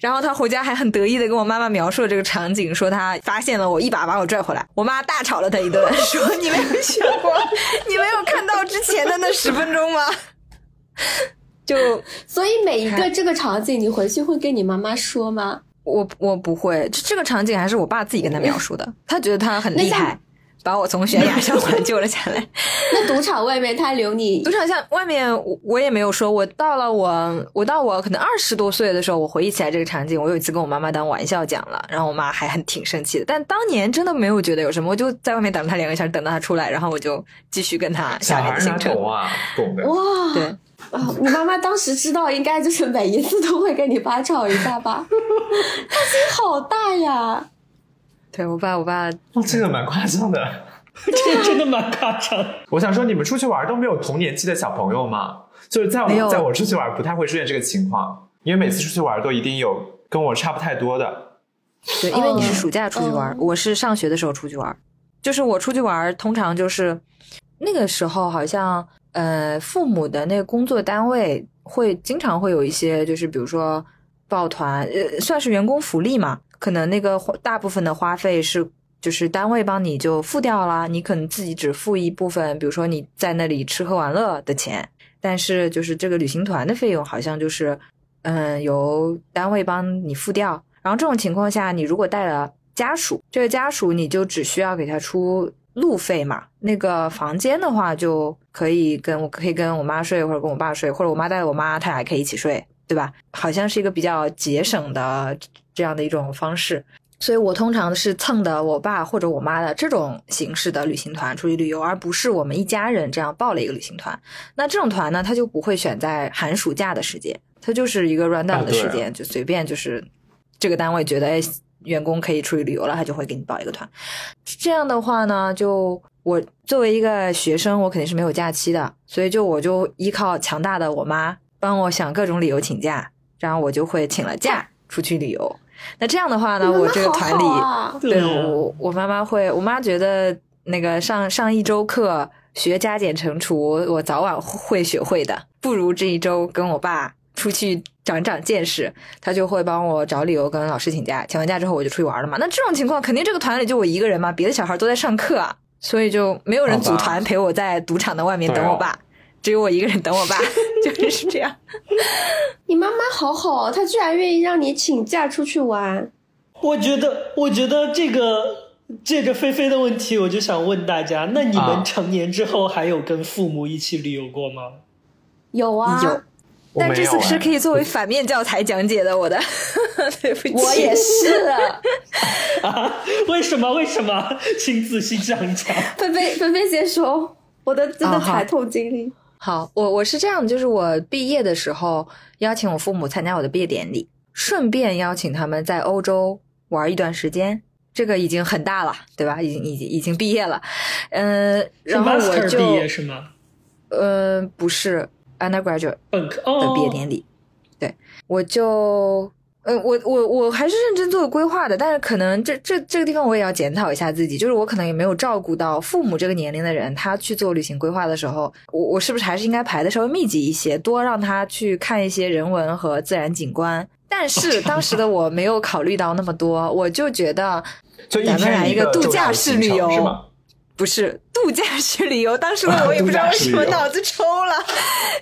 然后他回家还很得意的跟我妈妈描述了这个场景，说他发现了我，一把把我拽回来。我妈大吵了他一顿，说你没有想过，你没有看到之前的那十分钟吗？就所以每一个这个场景，你回去会跟你妈妈说吗？我我不会，这这个场景还是我爸自己跟他描述的，他觉得他很厉害，把我从悬崖上挽救了下来。那赌场外面他留你 赌场下外面我我也没有说，我到了我我到我可能二十多岁的时候，我回忆起来这个场景，我有一次跟我妈妈当玩笑讲了，然后我妈还很挺生气的，但当年真的没有觉得有什么，我就在外面等了他两个小时，等到他出来，然后我就继续跟他下面的行程。懂啊？懂的。哇，对，啊，你妈妈当时知道，应该就是每一次都会跟你爸吵一架吧？他心好大呀！对我爸我爸哇，这个蛮夸张的。这个真的蛮夸张。我想说，你们出去玩都没有同年纪的小朋友吗？就是在我在我出去玩不太会出现这个情况，因为每次出去玩都一定有跟我差不太多的。对，因为你是嗯暑假出去玩，嗯我是上学的时候出去玩。就是我出去玩，通常就是那个时候，好像呃，父母的那个工作单位会经常会有一些，就是比如说抱团，呃，算是员工福利嘛。可能那个花大部分的花费是就是单位帮你就付掉了，你可能自己只付一部分，比如说你在那里吃喝玩乐的钱，但是就是这个旅行团的费用好像就是嗯由单位帮你付掉。然后这种情况下，你如果带了家属，这个家属你就只需要给他出路费嘛。那个房间的话，就可以跟我可以跟我妈睡，或者跟我爸睡，或者我妈带我妈，他俩可以一起睡，对吧？好像是一个比较节省的这样的一种方式。所以我通常是蹭的我爸或者我妈的这种形式的旅行团出去旅游，而不是我们一家人这样报了一个旅行团。那这种团呢，他就不会选在寒暑假的时间，它就是一个 run down 的时间，就随便就是这个单位觉得哎员工可以出去旅游了，他就会给你报一个团。这样的话呢，就我作为一个学生，我肯定是没有假期的，所以就我就依靠强大的我妈帮我想各种理由请假，然后我就会请了假出去旅游。那这样的话呢，我这个团里，好啊。对我我妈妈会，我妈觉得那个上上一周课学加减乘除，我早晚会学会的，不如这一周跟我爸出去长长见识，她就会帮我找理由跟老师请假，请完假之后我就出去玩了嘛。那这种情况，肯定这个团里就我一个人嘛，别的小孩都在上课啊，所以就没有人组团陪我在赌场的外面等我爸，只有我一个人等我爸，就是这样。你妈妈好好哦，她居然愿意让你请假出去玩。我觉得，我觉得这个借着菲菲的问题，我就想问大家：那你啊们成年之后还有跟父母一起旅游过吗？有啊，有，但这次是哎可以作为反面教材讲解的，我的，对不起，我也是。啊？为什么？为什么？请仔细讲一讲。菲菲，菲菲先说，我的真的惨痛经历。好，我我是这样，就是我毕业的时候邀请我父母参加我的毕业典礼，顺便邀请他们在欧洲玩一段时间。这个已经很大了，对吧？已经已经已经毕业了，嗯、然后我就毕业是吗？呃不是 undergraduate 本科的哦，毕业典礼，对我就。呃，我我我还是认真做规划的，但是可能这这这个地方我也要检讨一下自己，就是我可能也没有照顾到父母这个年龄的人，他去做旅行规划的时候，我我是不是还是应该排的稍微密集一些，多让他去看一些人文和自然景观。但是当时的我没有考虑到那么多，我就觉得咱们来一个度假式旅游是吗？不是度假式旅游，当时我也不知道为什么脑子抽了，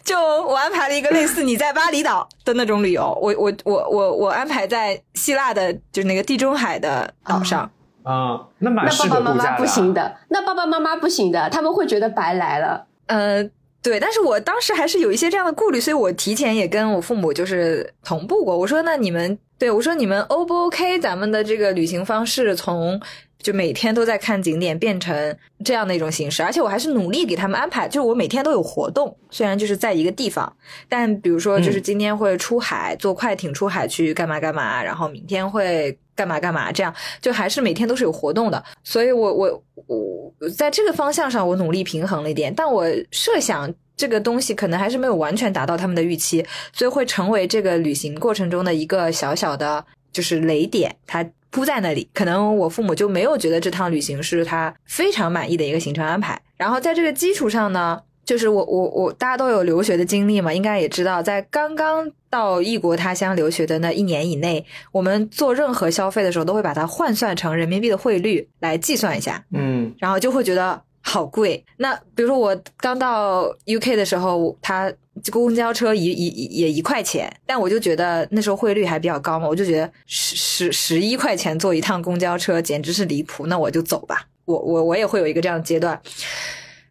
就我安排了一个类似你在巴厘岛的那种旅游，我我我我我安排在希腊的，就是那个地中海的岛上。嗯，那蛮那适爸爸妈妈。不行的，那爸爸妈妈不行的，他们会觉得白来了。呃，对，但是我当时还是有一些这样的顾虑，所以我提前也跟我父母就是同步过。我说，那你们对我说，你们 O 不 OK？咱们的这个旅行方式从就每天都在看景点变成这样的一种形式，而且我还是努力给他们安排，就是我每天都有活动，虽然就是在一个地方，但比如说就是嗯今天会出海、坐快艇出海去干嘛干嘛，然后明天会干嘛干嘛，这样就还是每天都是有活动的。所以我我我在这个方向上我努力平衡了一点，但我设想这个东西可能还是没有完全达到他们的预期，所以会成为这个旅行过程中的一个小小的，就是雷点，它铺在那里。可能我父母就没有觉得这趟旅行是他非常满意的一个行程安排。然后在这个基础上呢，就是我我我大家都有留学的经历嘛，应该也知道，在刚刚到异国他乡留学的那一年以内，我们做任何消费的时候都会把它换算成人民币的汇率来计算一下。嗯，然后就会觉得好贵。那比如说我刚到 UK 的时候，它公交车一一也一块钱，但我就觉得那时候汇率还比较高嘛，我就觉得十十十一块钱坐一趟公交车简直是离谱，那我就走吧。我我我也会有一个这样的阶段。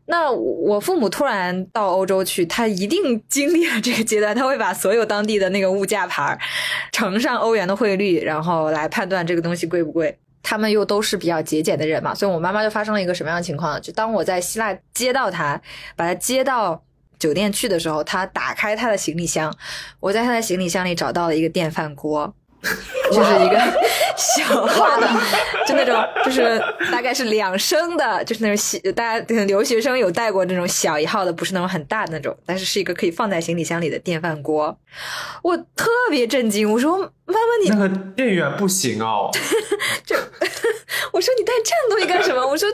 那我父母突然到欧洲去，他一定经历了这个阶段，他会把所有当地的那个物价牌乘上欧元的汇率，然后来判断这个东西贵不贵。他们又都是比较节俭的人嘛，所以我妈妈就发生了一个什么样的情况？就当我在希腊接到她，把她接到酒店去的时候，她打开她的行李箱，我在她的行李箱里找到了一个电饭锅，就是一个小号的，就那种就是大概是两升的，就是那种小，大家留学生有带过那种小一号的，不是那种很大的那种，但是是一个可以放在行李箱里的电饭锅。我特别震惊，我说妈妈你那个电源不行哦。就 我说你带这样东西干什么？我说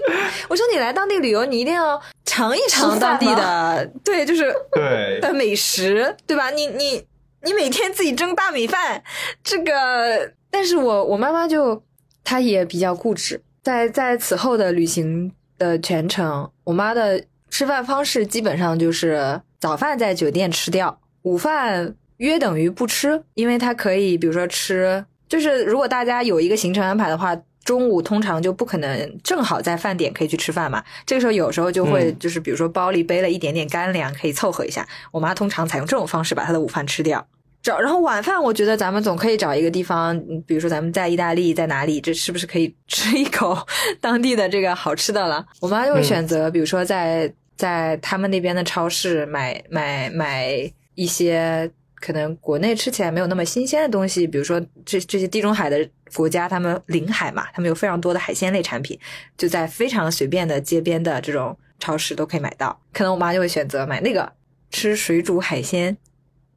我说你来当地旅游，你一定要尝一尝当地的，对，就是对，的美食，对吧？你你你每天自己蒸大米饭，这个，但是我我妈妈就她也比较固执，在在此后的旅行的全程，我妈的吃饭方式基本上就是早饭在酒店吃掉，午饭约等于不吃，因为她可以比如说吃，就是如果大家有一个行程安排的话。中午通常就不可能正好在饭点可以去吃饭嘛，这个时候有时候就会嗯就是比如说包里背了一点点干粮，可以凑合一下。我妈通常采用这种方式把她的午饭吃掉。找然后晚饭，我觉得咱们总可以找一个地方，嗯比如说咱们在意大利，在哪里，这是不是可以吃一口当地的这个好吃的了？我妈就会选择，比如说在在他们那边的超市买买买一些可能国内吃起来没有那么新鲜的东西，比如说这这些地中海的国家，他们临海嘛，他们有非常多的海鲜类产品，就在非常随便的街边的这种超市都可以买到。可能我妈就会选择买那个吃水煮海鲜，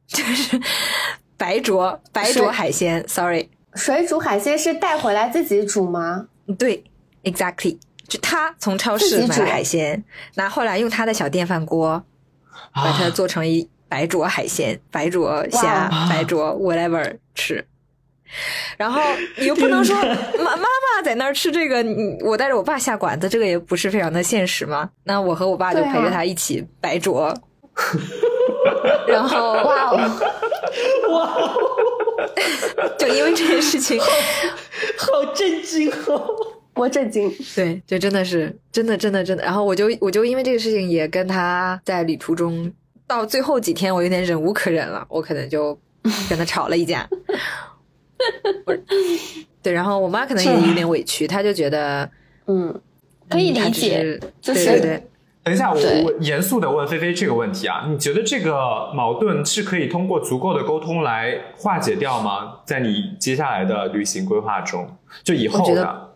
就是白灼白灼海鲜，sorry，水煮海鲜是带回来自己煮吗？对，exactly，就他从超市买海鲜，拿回来用他的小电饭锅把它啊，做成一白灼海鲜、白灼虾、白灼 whatever 吃。然后你又不能说妈妈妈在那儿吃这个，你我带着我爸下馆子，这个也不是非常的现实嘛。那我和我爸就陪着他一起白灼，然后哇哦，哇哦，就因为这件事情，好震惊哦！我震惊。对，就真的是真的真的真的。然后我就我就因为这个事情也跟他在旅途中，到最后几天我有点忍无可忍了，我可能就跟他吵了一架。我对，然后我妈可能也有点委屈，她就觉得嗯，可以理解对对对，等一下，我我严肃的问菲菲这个问题啊，你觉得这个矛盾是可以通过足够的沟通来化解掉吗？在你接下来的旅行规划中，就以后的，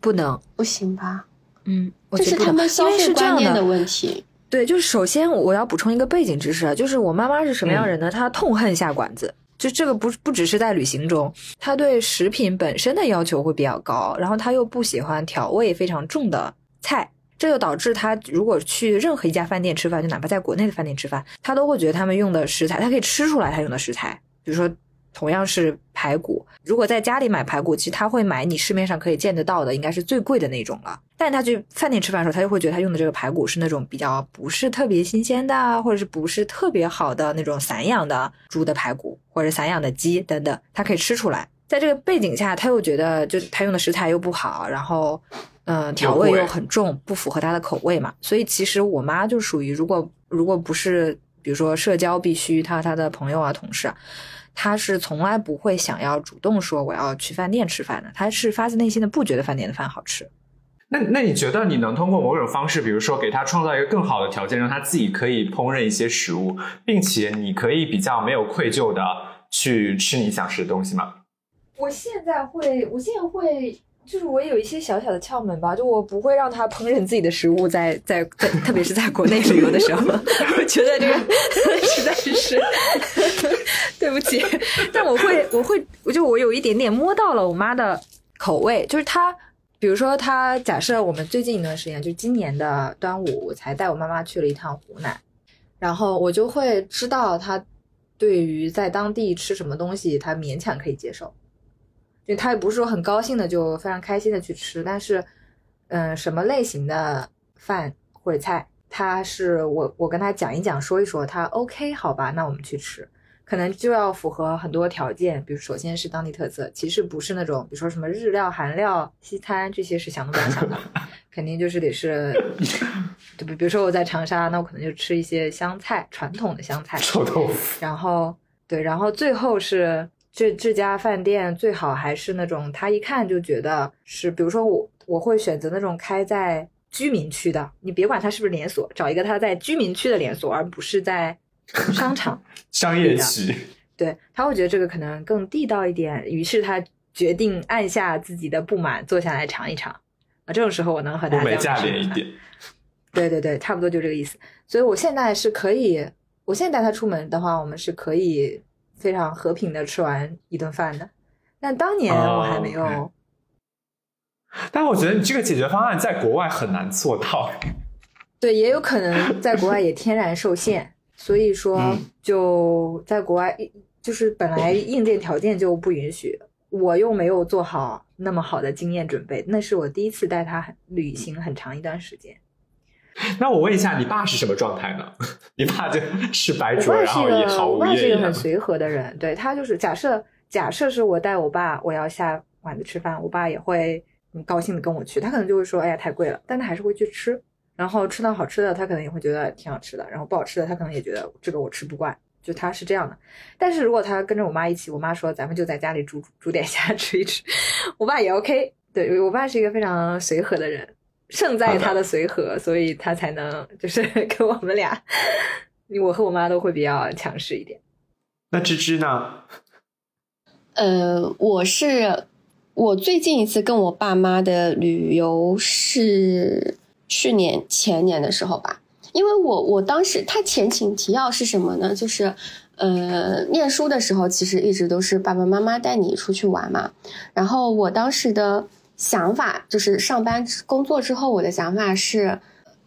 不能，不行吧？嗯，我这是他们觉得不能，因消费观念的问题。对，就是首先我要补充一个背景知识，啊就是我妈妈是什么样人呢？她痛恨下馆子，就这个不不只是在旅行中，她对食品本身的要求会比较高，然后她又不喜欢调味非常重的菜，这就导致她如果去任何一家饭店吃饭，就哪怕在国内的饭店吃饭，她都会觉得他们用的食材，她可以吃出来她用的食材，比如说。同样是排骨，如果在家里买排骨，其实他会买你市面上可以见得到的，应该是最贵的那种了。但是他去饭店吃饭的时候，他就会觉得他用的这个排骨是那种比较不是特别新鲜的啊，或者是不是特别好的那种散养的猪的排骨，或者散养的鸡等等，他可以吃出来。在这个背景下，他又觉得就是他用的食材又不好，然后嗯、呃调味又很重，不符合他的口味嘛。所以其实我妈就属于，如果如果不是比如说社交必须，她和她的朋友啊同事啊，她是从来不会想要主动说我要去饭店吃饭的，他是发自内心的不觉得饭店的饭好吃。那那你觉得你能通过某种方式，比如说给他创造一个更好的条件，让他自己可以烹饪一些食物，并且你可以比较没有愧疚的去吃你想吃的东西吗？我现在会，我现在会，就是我有一些小小的窍门吧，就我不会让他烹饪自己的食物在，在在特别是在国内旅游的时候，我觉得这个 实在是对不起，但我会，我会，我就我有一点点摸到了我妈的口味，就是她。比如说，她假设我们最近一段时间，就今年的端午，我才带我妈妈去了一趟湖南，然后我就会知道她对于在当地吃什么东西，她勉强可以接受。就他也不是说很高兴的就非常开心的去吃，但是，嗯，什么类型的饭或者菜，他是我我跟他讲一讲说一说，他 OK 好吧，那我们去吃，可能就要符合很多条件，比如首先是当地特色，其实不是那种比如说什么日料、韩料、西餐这些是想都不要想的，肯定就是得是，就比比如说我在长沙，那我可能就吃一些湘菜，传统的湘菜，臭豆腐，然后对，然后最后是这这家饭店最好还是那种他一看就觉得是，比如说我我会选择那种开在居民区的，你别管它是不是连锁，找一个它在居民区的连锁，而不是在商场。商业区，对，他会觉得这个可能更地道一点，于是他决定按下自己的不满，坐下来尝一尝。啊，这种时候我能和他物美价廉一点。对对对，差不多就这个意思。所以我现在是可以，我现在带他出门的话，我们是可以非常和平的吃完一顿饭的。但当年我还没有，哦但我觉得你这个解决方案在国外很难做到。对，也有可能在国外也天然受限，所以说嗯就在国外，就是本来硬件条件就不允许，我又没有做好那么好的经验准备，那是我第一次带他很旅行很长一段时间。那我问一下，你爸是什么状态呢？你爸就 是白灼，我爸是一然后也毫无怨言吗。是一个很随和的人，对他就是假设假设是我带我爸，我要下馆子吃饭，我爸也会很高兴的跟我去，他可能就会说，哎呀太贵了，但他还是会去吃，然后吃到好吃的，他可能也会觉得挺好吃的，然后不好吃的，他可能也觉得这个我吃不惯，就他是这样的。但是如果他跟着我妈一起，我妈说咱们就在家里煮煮点虾 吃一吃，我爸也 OK，对我爸是一个非常随和的人。胜在他的随和，所以他才能就是 跟我们俩，我和我妈都会比较强势一点。那芝芝呢？呃，我是我最近一次跟我爸妈的旅游是去年前年的时候吧，因为我我当时他前情提要是什么呢？就是呃，念书的时候其实一直都是爸爸妈妈带你出去玩嘛，然后我当时的想法就是上班工作之后，我的想法是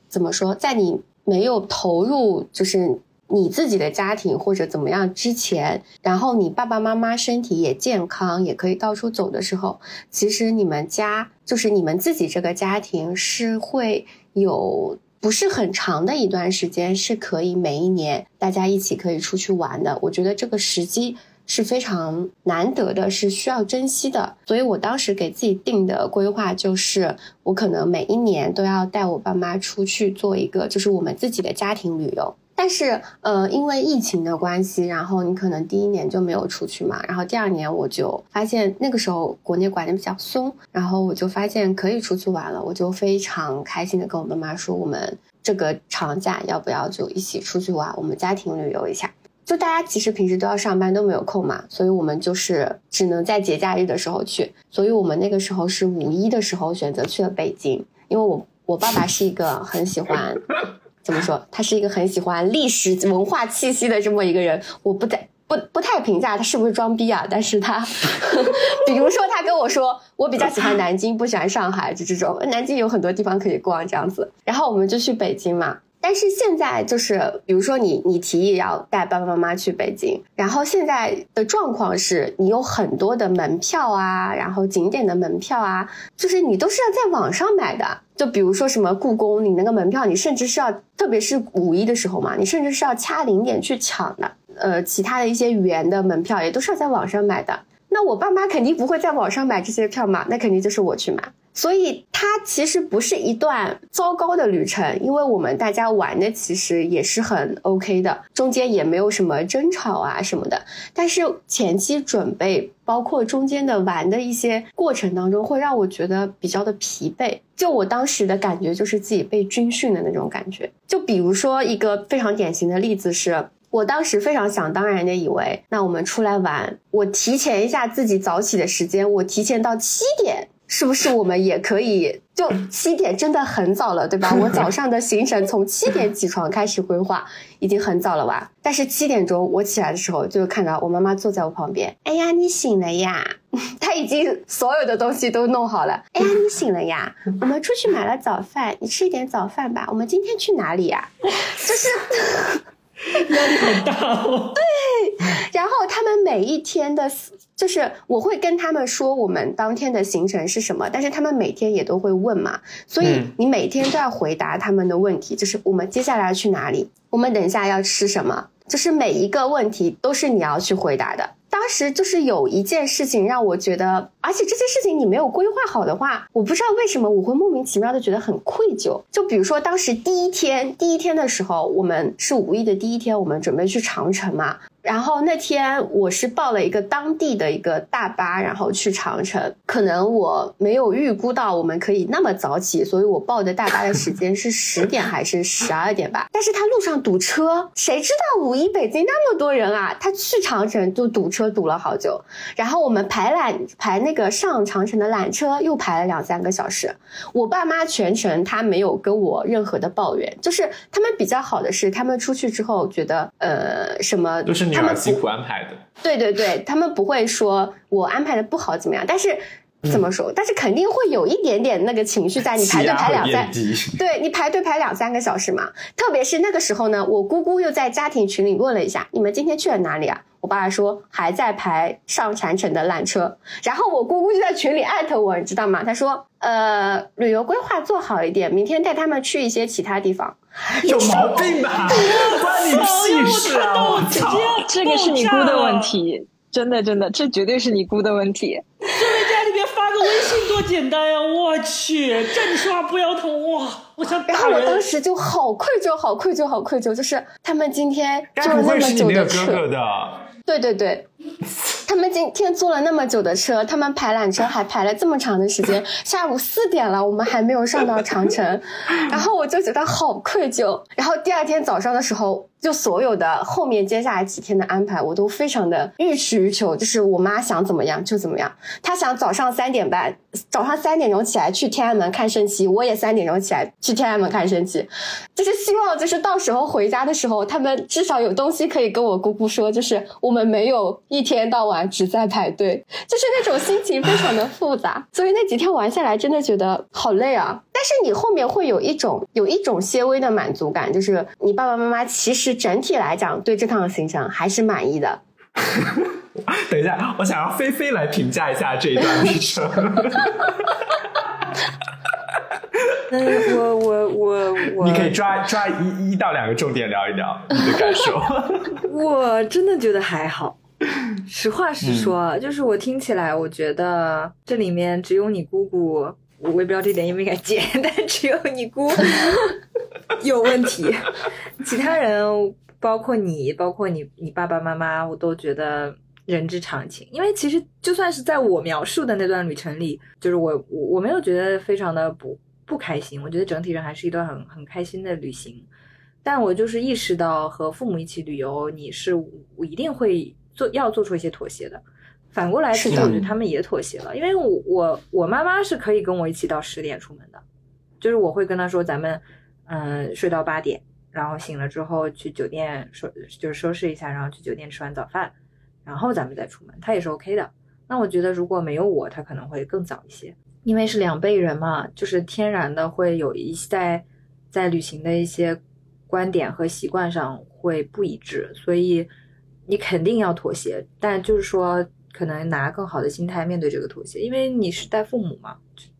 怎么说，在你没有投入就是你自己的家庭或者怎么样之前，然后你爸爸妈妈身体也健康，也可以到处走的时候，其实你们家就是你们自己这个家庭是会有不是很长的一段时间是可以每一年大家一起可以出去玩的。我觉得这个时机。是非常难得的，是需要珍惜的。所以我当时给自己定的规划就是，我可能每一年都要带我爸妈出去做一个，就是我们自己的家庭旅游。但是，呃，因为疫情的关系，然后你可能第一年就没有出去嘛，然后第二年我就发现那个时候国内管的比较松，然后我就发现可以出去玩了，我就非常开心的跟我妈妈说，我们这个长假要不要就一起出去玩，我们家庭旅游一下。就大家其实平时都要上班，都没有空嘛，所以我们就是只能在节假日的时候去。所以我们那个时候是五一的时候选择去了北京，因为我我爸爸是一个很喜欢怎么说，他是一个很喜欢历史文化气息的这么一个人。我不在不不太评价他是不是装逼啊，但是他，比如说他跟我说，我比较喜欢南京，不喜欢上海，就这种。南京有很多地方可以逛，这样子。然后我们就去北京嘛。但是现在就是，比如说你你提议要带爸爸妈妈去北京，然后现在的状况是你有很多的门票啊，然后景点的门票啊，就是你都是要在网上买的。就比如说什么故宫，你那个门票，你甚至是要，特别是五一的时候嘛，你甚至是要掐零点去抢的。呃，其他的一些园的门票也都是要在网上买的。那我爸妈肯定不会在网上买这些票嘛，那肯定就是我去买。所以它其实不是一段糟糕的旅程，因为我们大家玩的其实也是很 OK 的，中间也没有什么争吵啊什么的。但是前期准备，包括中间的玩的一些过程当中，会让我觉得比较的疲惫。就我当时的感觉，就是自己被军训的那种感觉。就比如说一个非常典型的例子是。我当时非常想当然的以为，那我们出来玩，我提前一下自己早起的时间，我提前到七点，是不是我们也可以？就七点真的很早了，对吧？我早上的行程从七点起床开始规划，已经很早了吧？但是七点钟我起来的时候，就看到我妈妈坐在我旁边，哎呀，你醒了呀？她已经所有的东西都弄好了。哎呀，你醒了呀？我们出去买了早饭，你吃一点早饭吧。我们今天去哪里呀？就是。压力很大哦。对，然后他们每一天的，就是我会跟他们说我们当天的行程是什么，但是他们每天也都会问嘛，所以你每天都要回答他们的问题，就是我们接下来要去哪里，我们等一下要吃什么，就是每一个问题都是你要去回答的。当时就是有一件事情让我觉得，而且这些事情你没有规划好的话，我不知道为什么我会莫名其妙的觉得很愧疚。就比如说当时第一天，第一天的时候，我们是五一的第一天，我们准备去长城嘛。然后那天我是报了一个当地的一个大巴，然后去长城。可能我没有预估到我们可以那么早起，所以我报的大巴的时间是十点还是十二点吧？但是他路上堵车，谁知道五一北京那么多人啊？他去长城就堵车堵了好久。然后我们排缆排那个上长城的缆车又排了两三个小时。我爸妈全程他没有跟我任何的抱怨，就是他们比较好的是，他们出去之后觉得呃什么就是你。他们辛苦安排的，对对对，他们不会说我安排的不好怎么样，但是怎么说？但是肯定会有一点点那个情绪在。你排队排两三，对你排队排两三个小时嘛。特别是那个时候呢，我姑姑又在家庭群里问了一下，你们今天去了哪里啊？我爸爸说还在排上禅城的缆车，然后我姑姑就在群里艾特我，你知道吗？他说呃，旅游规划做好一点，明天带他们去一些其他地方。有毛病吧？关你屁事啊！我操，这个是你姑的问题，真的真的，这绝对是你姑的问题。微信多简单呀！我去，站着说话不腰疼哇！我想然后我当时就好愧疚，好愧疚，好愧疚，就是他们今天坐了那么久的车。对对对，他们今天坐了那么久的车，他们排缆车还排了这么长的时间，下午四点了，我们还没有上到长城，然后我就觉得好愧疚。然后第二天早上的时候。就所有的后面接下来几天的安排，我都非常的欲取欲求，就是我妈想怎么样就怎么样。她想早上三点半，早上三点钟起来去天安门看升旗，我也三点钟起来去天安门看升旗，就是希望就是到时候回家的时候，他们至少有东西可以跟我姑姑说，就是我们没有一天到晚只在排队，就是那种心情非常的复杂。所以那几天玩下来，真的觉得好累啊。但是你后面会有一种有一种些微的满足感，就是你爸爸妈妈其实整体来讲对这趟行程还是满意的。等一下，我想让菲菲来评价一下这一段旅程。嗯，我我我我，你可以抓抓一一到两个重点聊一聊你的感受。我真的觉得还好，实话实说，就是我听起来，我觉得这里面只有你姑姑。我也不知道这点应不应该剪，但只有你姑 有问题，其他人包括你，包括你你爸爸妈妈，我都觉得人之常情。因为其实就算是在我描述的那段旅程里，就是我我我没有觉得非常的不不开心，我觉得整体上还是一段很很开心的旅行。但我就是意识到和父母一起旅游，你是我一定会做要做出一些妥协的。反过来，其实我觉得他们也妥协了，因为我我我妈妈是可以跟我一起到十点出门的，就是我会跟她说咱们嗯睡到八点，然后醒了之后去酒店收就是收拾一下，然后去酒店吃完早饭，然后咱们再出门，她也是 OK 的。那我觉得如果没有我，她可能会更早一些，因为是两辈人嘛，就是天然的会有一在在旅行的一些。观点和习惯上会不一致，所以你肯定要妥协。但就是说，可能拿更好的心态面对这个妥协，因为你是带父母嘛，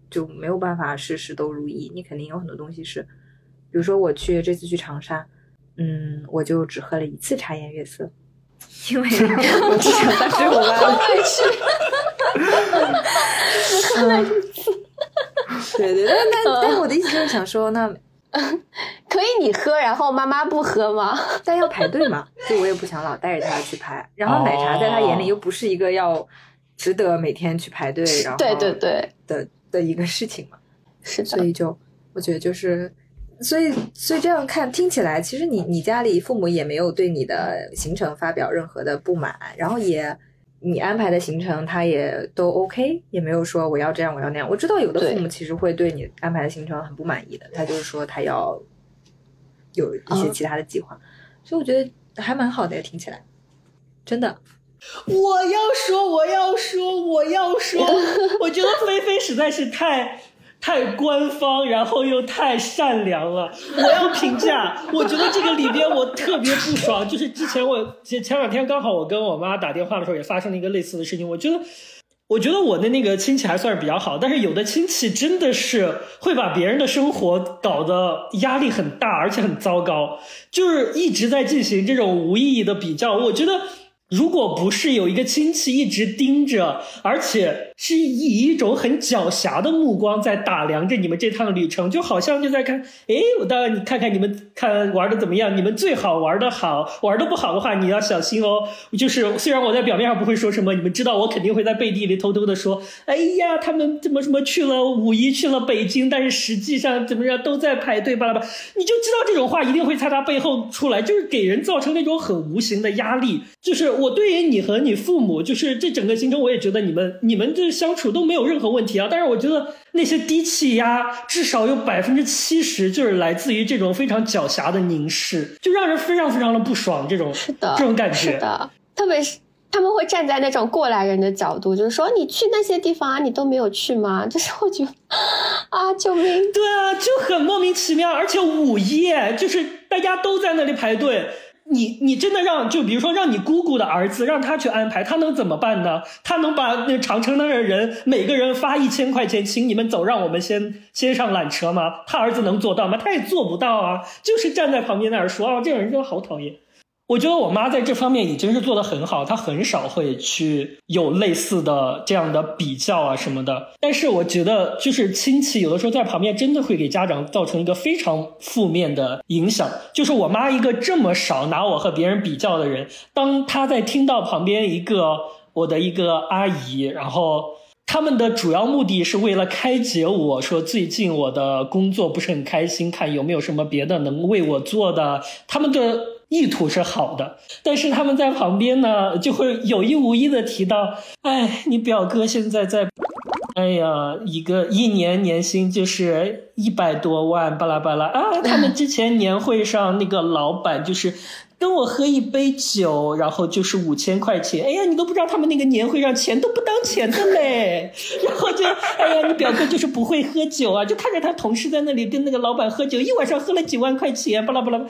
就就没有办法事事都如意。你肯定有很多东西是，比如说我去这次去长沙，嗯，我就只喝了一次茶颜悦色，因为 我只想带着我妈去，只喝了一次。对对，但但 但我的意思就是想说，那。可以你喝，然后妈妈不喝吗？但要排队嘛，所以我也不想老带着他去排。然后奶茶在他眼里又不是一个要值得每天去排队，然后对对对的的一个事情嘛。是的，所以就我觉得就是，所以所以这样看听起来，其实你你家里父母也没有对你的行程发表任何的不满，然后也。你安排的行程，他也都 OK，也没有说我要这样，我要那样。我知道有的父母其实会对你安排的行程很不满意的，他就是说他要有一些其他的计划，所以我觉得还蛮好的，听起来真的。我要说，我要说，我要说，我觉得菲菲实在是太。太官方，然后又太善良了。我要评价，我觉得这个里边我特别不爽。就是之前我前前两天刚好我跟我妈打电话的时候，也发生了一个类似的事情。我觉得，我觉得我的那个亲戚还算是比较好，但是有的亲戚真的是会把别人的生活搞得压力很大，而且很糟糕，就是一直在进行这种无意义的比较。我觉得。如果不是有一个亲戚一直盯着，而且是以一种很狡黠的目光在打量着你们这趟旅程，就好像就在看，哎，我到你看看你们看玩的怎么样，你们最好玩的好，玩的不好的话你要小心哦。就是虽然我在表面上不会说什么，你们知道我肯定会在背地里偷偷的说，哎呀，他们怎么什么去了五一去了北京，但是实际上怎么样都在排队巴拉巴，你就知道这种话一定会在他背后出来，就是给人造成那种很无形的压力，就是。我对于你和你父母，就是这整个行程，我也觉得你们你们这相处都没有任何问题啊。但是我觉得那些低气压，至少有百分之七十就是来自于这种非常狡黠的凝视，就让人非常非常的不爽。这种是的，这种感觉是的，特别是他们会站在那种过来人的角度，就是说你去那些地方啊，你都没有去吗？就是我觉得啊，救命！对啊，就很莫名其妙，而且午夜就是大家都在那里排队。你你真的让就比如说让你姑姑的儿子让他去安排，他能怎么办呢？他能把那长城那的人每个人发一千块钱，请你们走，让我们先先上缆车吗？他儿子能做到吗？他也做不到啊，就是站在旁边那儿说啊，这种人真的好讨厌。我觉得我妈在这方面已经是做的很好，她很少会去有类似的这样的比较啊什么的。但是我觉得，就是亲戚有的时候在旁边真的会给家长造成一个非常负面的影响。就是我妈一个这么少拿我和别人比较的人，当她在听到旁边一个我的一个阿姨，然后他们的主要目的是为了开解我说最近我的工作不是很开心，看有没有什么别的能为我做的，他们的。意图是好的，但是他们在旁边呢，就会有意无意的提到：“哎，你表哥现在在，哎呀，一个一年年薪就是一百多万，巴拉巴拉啊！他们之前年会上那个老板就是跟我喝一杯酒，然后就是五千块钱。哎呀，你都不知道他们那个年会上钱都不当钱的嘞。然后就，哎呀，你表哥就是不会喝酒啊，就看着他同事在那里跟那个老板喝酒，一晚上喝了几万块钱，巴拉巴拉。”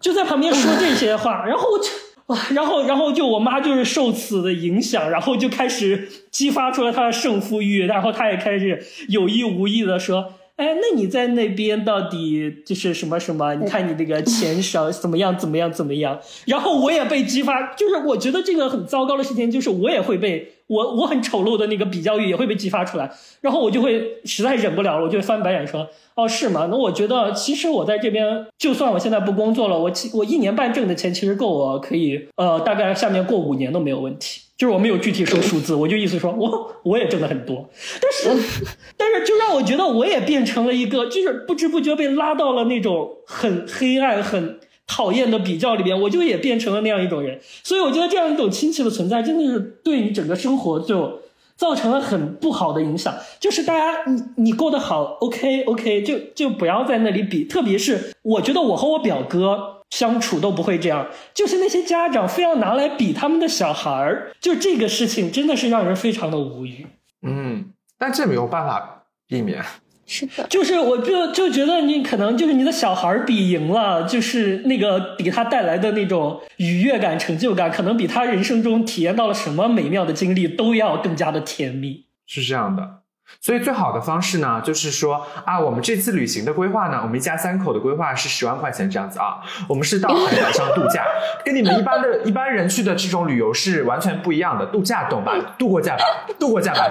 就在旁边说这些话，然后我就哇，然后然后就我妈就是受此的影响，然后就开始激发出了她的胜负欲，然后她也开始有意无意的说：“哎，那你在那边到底就是什么什么？你看你那个钱少怎么样怎么样怎么样？”然后我也被激发，就是我觉得这个很糟糕的事情，就是我也会被。我我很丑陋的那个比较欲也会被激发出来，然后我就会实在忍不了了，我就翻白眼说：“哦，是吗？那我觉得其实我在这边，就算我现在不工作了，我我一年半挣的钱其实够我可以呃大概下面过五年都没有问题。就是我没有具体说数字，我就意思说我我也挣的很多，但是 但是就让我觉得我也变成了一个，就是不知不觉被拉到了那种很黑暗、很讨厌的比较里边，我就也变成了那样一种人。所以我觉得这样一种亲戚的存在，真的是对你整个生活就造成了很不好的影响。就是大家你你过得好，OK OK，就就不要在那里比，特别是我觉得我和我表哥。相处都不会这样，就是那些家长非要拿来比他们的小孩儿，就这个事情真的是让人非常的无语。嗯，但这没有办法避免。是的，就是我就就觉得你可能就是你的小孩儿比赢了，就是那个给他带来的那种愉悦感、成就感，可能比他人生中体验到了什么美妙的经历都要更加的甜蜜。是这样的。所以最好的方式呢，就是说啊，我们这次旅行的规划呢，我们一家三口的规划是十万块钱这样子啊。我们是到海岛上度假，跟你们一般的一般人去的这种旅游是完全不一样的。度假懂吧？度过假吧，度过假吧，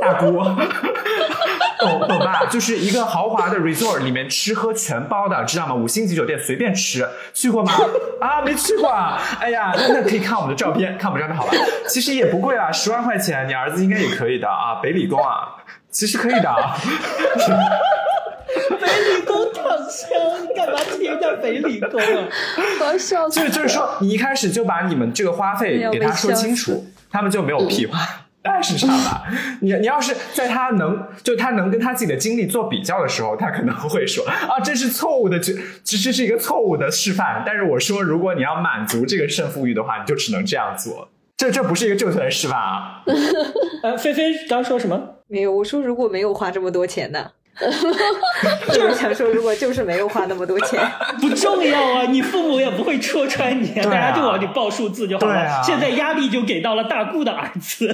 大姑，懂懂吧？就是一个豪华的 resort 里面吃喝全包的，知道吗？五星级酒店随便吃，去过吗？啊，没去过啊。哎呀，那那可以看我们的照片，看我们照片好吧？其实也不贵啊，十万块钱，你儿子应该也可以的啊。北理工啊。其实可以的，北理工躺枪，你干嘛贴人家北理工啊？好 笑就就是说，你一开始就把你们这个花费给他说清楚，他们就没有屁话。当然是这样的，你你要是在他能就他能跟他自己的经历做比较的时候，他可能会说啊，这是错误的，这其实是一个错误的示范。但是我说，如果你要满足这个胜负欲的话，你就只能这样做。这这不是一个正确的示范啊！呃，菲菲刚说什么？没有，我说如果没有花这么多钱呢？就是想说，如果就是没有花那么多钱，不重要啊！你父母也不会戳穿你，大家就往里报数字就好了。现在压力就给到了大姑的儿子。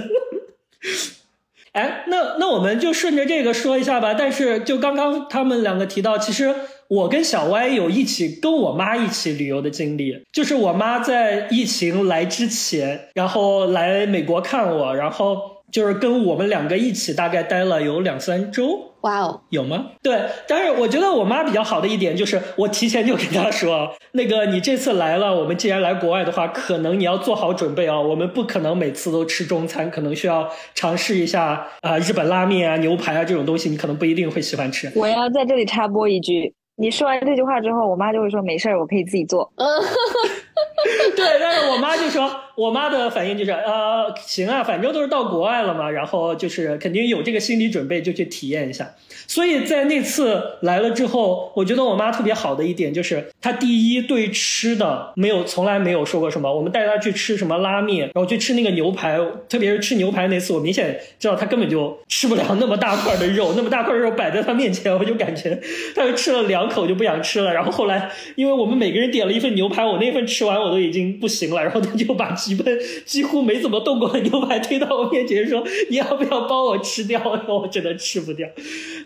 哎，那那我们就顺着这个说一下吧。但是就刚刚他们两个提到，其实。我跟小歪有一起跟我妈一起旅游的经历，就是我妈在疫情来之前，然后来美国看我，然后就是跟我们两个一起大概待了有两三周。哇哦，有吗？对，但是我觉得我妈比较好的一点就是，我提前就跟她说，那个你这次来了，我们既然来国外的话，可能你要做好准备哦，我们不可能每次都吃中餐，可能需要尝试一下啊日本拉面啊、牛排啊这种东西，你可能不一定会喜欢吃。我要在这里插播一句。你说完这句话之后，我妈就会说没事儿，我可以自己做。对，但是我妈就说，我妈的反应就是，呃，行啊，反正都是到国外了嘛，然后就是肯定有这个心理准备，就去体验一下。所以在那次来了之后，我觉得我妈特别好的一点就是，她第一对吃的没有从来没有说过什么。我们带她去吃什么拉面，然后去吃那个牛排，特别是吃牛排那次，我明显知道她根本就吃不了那么大块的肉，那么大块肉摆在她面前，我就感觉她就吃了两口就不想吃了。然后后来，因为我们每个人点了一份牛排，我那份吃完我都已经不行了，然后她就把几份几乎没怎么动过的牛排推到我面前说：“你要不要帮我吃掉？”然后我真的吃不掉，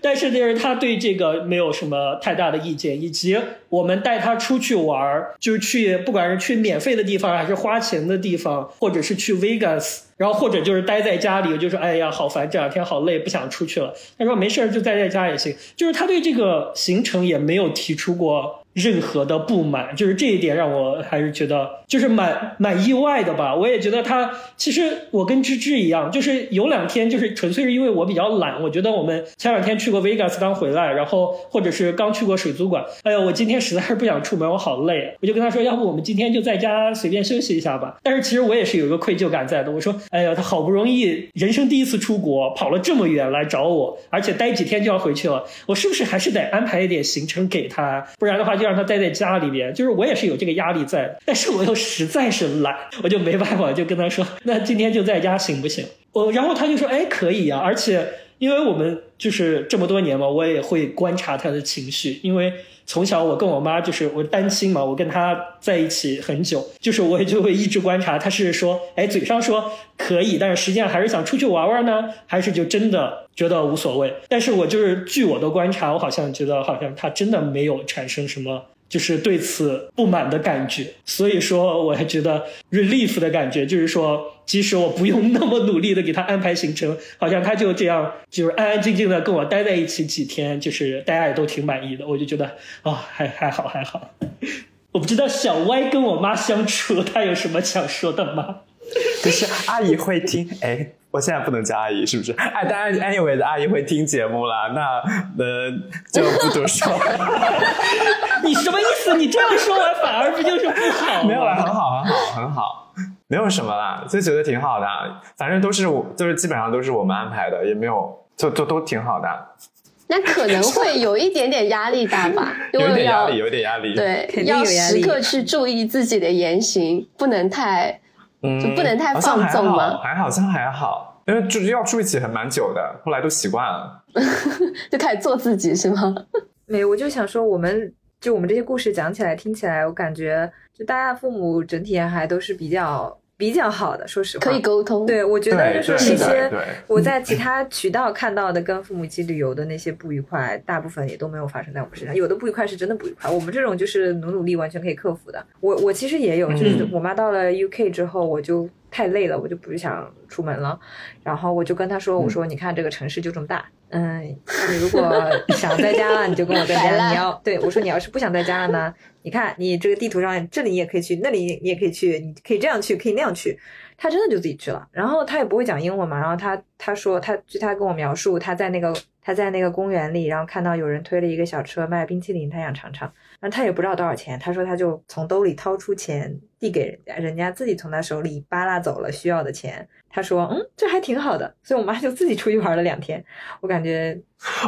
但。是，就是他对这个没有什么太大的意见，以及我们带他出去玩儿，就是去，不管是去免费的地方，还是花钱的地方，或者是去 Vegas，然后或者就是待在家里，就说哎呀，好烦，这两天好累，不想出去了。他说没事儿，就待在家也行。就是他对这个行程也没有提出过。任何的不满，就是这一点让我还是觉得就是蛮蛮意外的吧。我也觉得他其实我跟芝芝一样，就是有两天就是纯粹是因为我比较懒。我觉得我们前两天去过 Vegas 刚回来，然后或者是刚去过水族馆。哎呀，我今天实在是不想出门，我好累。我就跟他说，要不我们今天就在家随便休息一下吧。但是其实我也是有一个愧疚感在的。我说，哎呀，他好不容易人生第一次出国，跑了这么远来找我，而且待几天就要回去了，我是不是还是得安排一点行程给他？不然的话。就让他待在家里边，就是我也是有这个压力在，但是我又实在是懒，我就没办法，就跟他说，那今天就在家行不行？我然后他就说，哎，可以呀，而且因为我们就是这么多年嘛，我也会观察他的情绪，因为从小我跟我妈就是我单亲嘛，我跟他在一起很久，就是我也就会一直观察他是说，哎，嘴上说可以，但是实际上还是想出去玩玩呢，还是就真的。觉得无所谓，但是我就是据我的观察，我好像觉得好像他真的没有产生什么就是对此不满的感觉，所以说我还觉得 relief 的感觉，就是说即使我不用那么努力的给他安排行程，好像他就这样就是安安静静的跟我待在一起几天，就是大家也都挺满意的，我就觉得哦还还好还好。我不知道小歪跟我妈相处，他有什么想说的吗？就是阿姨会听，哎，我现在不能叫阿姨，是不是？哎，当然，anyway 的阿姨会听节目了，那呃就不多说。你什么意思？你这样说完反而不就是不好吗？没有啦，很好，很好，很好，没有什么啦，就觉得挺好的。反正都是我，就是基本上都是我们安排的，也没有，就就都挺好的。那可能会有一点点压力大吧，有点压力，有点压力。，对肯定要有压力时刻去注意自己的言行，不能太嗯就不能太放纵吗好还好像还好，因为就是要住一起还蛮久的，后来都习惯了。就开始做自己是吗？没有，我就想说，我们就我们这些故事讲起来、听起来，我感觉就大家父母整体还都是比较比较好的，说实话。可以沟通。对，我觉得就是那些我在其他渠道看到的跟父母一起旅游的那些不愉快，大部分也都没有发生在我们身上。有的不愉快是真的不愉快，我们这种就是努努力完全可以克服的。我我其实也有，就是嗯我妈到了 UK 之后，我就太累了，我就不想出门了。然后我就跟他说：“我说你看这个城市就这么大，嗯，你如果想在家了，你就跟我在家。你要对我说你要是不想在家了呢，你看你这个地图上这里你也可以去，那里你也可以去，你可以这样去，可以那样去。”他真的就自己去了，然后他也不会讲英文嘛，然后他他说他据他跟我描述，他在那个他在那个公园里，然后看到有人推了一个小车卖冰淇淋，他想尝尝，然后他也不知道多少钱，他说他就从兜里掏出钱递给人家，人家自己从他手里扒拉走了需要的钱，他说嗯这还挺好的，所以我妈就自己出去玩了两天，我感觉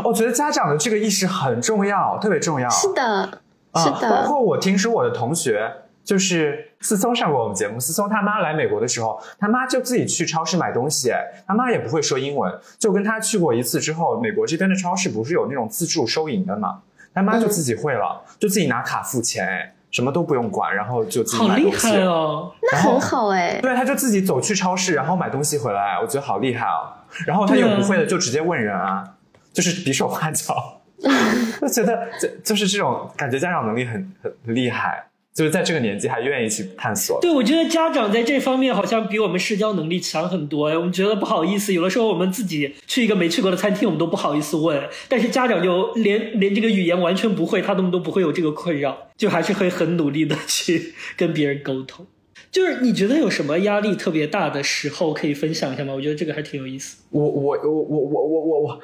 我觉得家长的这个意识很重要，特别重要。是的，啊是的，包括我听说我的同学，就是思聪上过我们节目，思聪他妈来美国的时候，他妈就自己去超市买东西，哎他妈也不会说英文，就跟他去过一次之后，美国这边的超市不是有那种自助收银的嘛，他妈就自己会了，就自己拿卡付钱，哎，什么都不用管，然后就自己买东西。害哦！那然后很好哎、对，他就自己走去超市，然后买东西回来，我觉得好厉害哦。然后他有不会的就直接问人啊，就是比手画脚，就觉得就就是这种感觉，家长能力很很很厉害，就是在这个年纪还愿意去探索。对，我觉得家长在这方面好像比我们社交能力强很多哎。我们觉得不好意思，有的时候我们自己去一个没去过的餐厅，我们都不好意思问，但是家长就连连这个语言完全不会，他们都不会有这个困扰，就还是会很努力的去 跟别人沟通。就是你觉得有什么压力特别大的时候可以分享一下吗？我觉得这个还挺有意思。我我我我我我我我，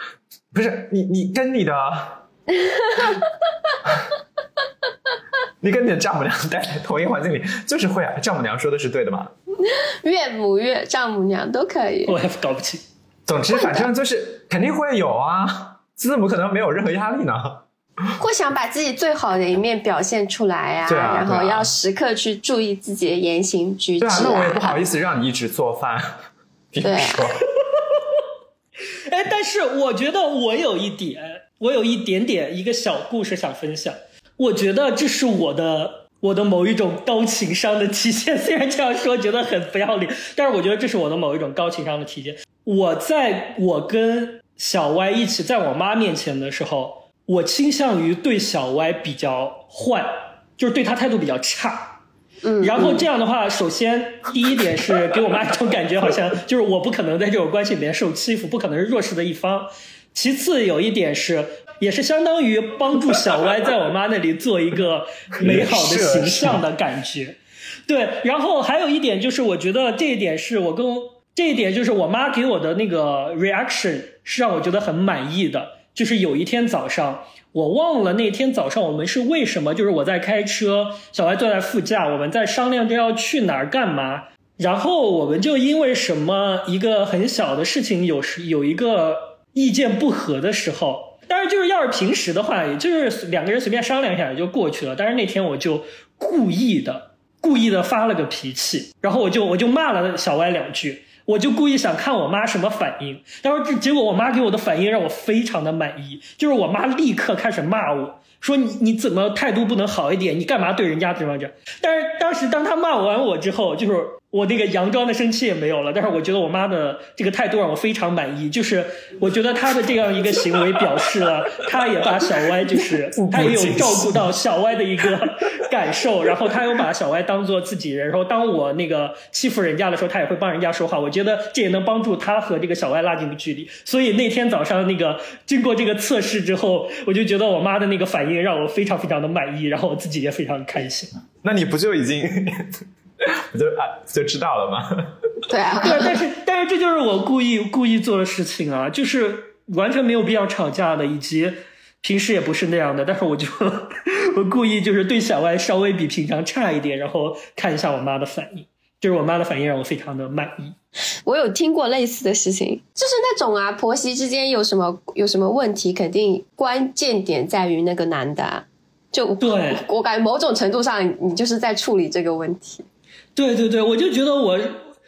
不是你你跟你的，你跟你的丈母娘待在同一环境里，就是会啊。丈母娘说的是对的嘛？岳母岳丈母娘都可以。我也搞不清。总之，反正就是肯定会有啊，怎么可能没有任何压力呢？会想把自己最好的一面表现出来呀、对啊然后要时刻去注意自己的言行举止对啊，那我也不好意思。让你一直做饭，比如对啊说。哎，但是我觉得我有一点，我有一点点一个小故事想分享。我觉得这是我的我的某一种高情商的体现。虽然这样说觉得很不要脸，但是我觉得这是我的某一种高情商的体现。我在我跟小歪一起在我妈面前的时候，我倾向于对小歪比较坏，就是对他态度比较差。嗯，然后这样的话，首先第一点是给我妈一种感觉，好像就是我不可能在这种关系里面受欺负，不可能是弱势的一方。其次有一点是，也是相当于帮助小歪在我妈那里做一个美好的形象的感觉。对，然后还有一点就是，我觉得这一点是我跟这一点就是我妈给我的那个 reaction 是让我觉得很满意的。就是有一天早上，我忘了那天早上我们是为什么，就是我在开车，小歪坐在副驾，我们在商量着要去哪儿干嘛，然后我们就因为什么一个很小的事情有时有一个意见不合的时候，当然就是要是平时的话，也就是两个人随便商量一下也就过去了。但是那天我就故意的故意的发了个脾气，然后我就我就骂了小歪两句。我就故意想看我妈什么反应，但是这结果我妈给我的反应让我非常的满意，就是我妈立刻开始骂我说你你怎么态度不能好一点，你干嘛对人家这么着？但是当时当她骂完我之后，就是我那个佯装的生气也没有了，但是我觉得我妈的这个态度让我非常满意，就是我觉得她的这样一个行为表示了她也把小歪就是她也有照顾到小歪的一个感受，然后她有把小歪当做自己人，然后当我那个欺负人家的时候，她也会帮人家说话，我觉得这也能帮助她和这个小歪拉近距离。所以那天早上那个经过这个测试之后，我就觉得我妈的那个反应让我非常非常的满意，然后我自己也非常开心。那你不就已经不 就啊就知道了吗？对啊，对，但是但是这就是我故意故意做的事情啊，就是完全没有必要吵架的，以及平时也不是那样的，但是我就我故意就是对小外稍微比平常差一点，然后看一下我妈的反应，就是我妈的反应让我非常的满意。我有听过类似的事情，就是那种啊，婆媳之间有什么有什么问题，肯定关键点在于那个男的啊。就对我感觉某种程度上，你就是在处理这个问题。对对对，我就觉得我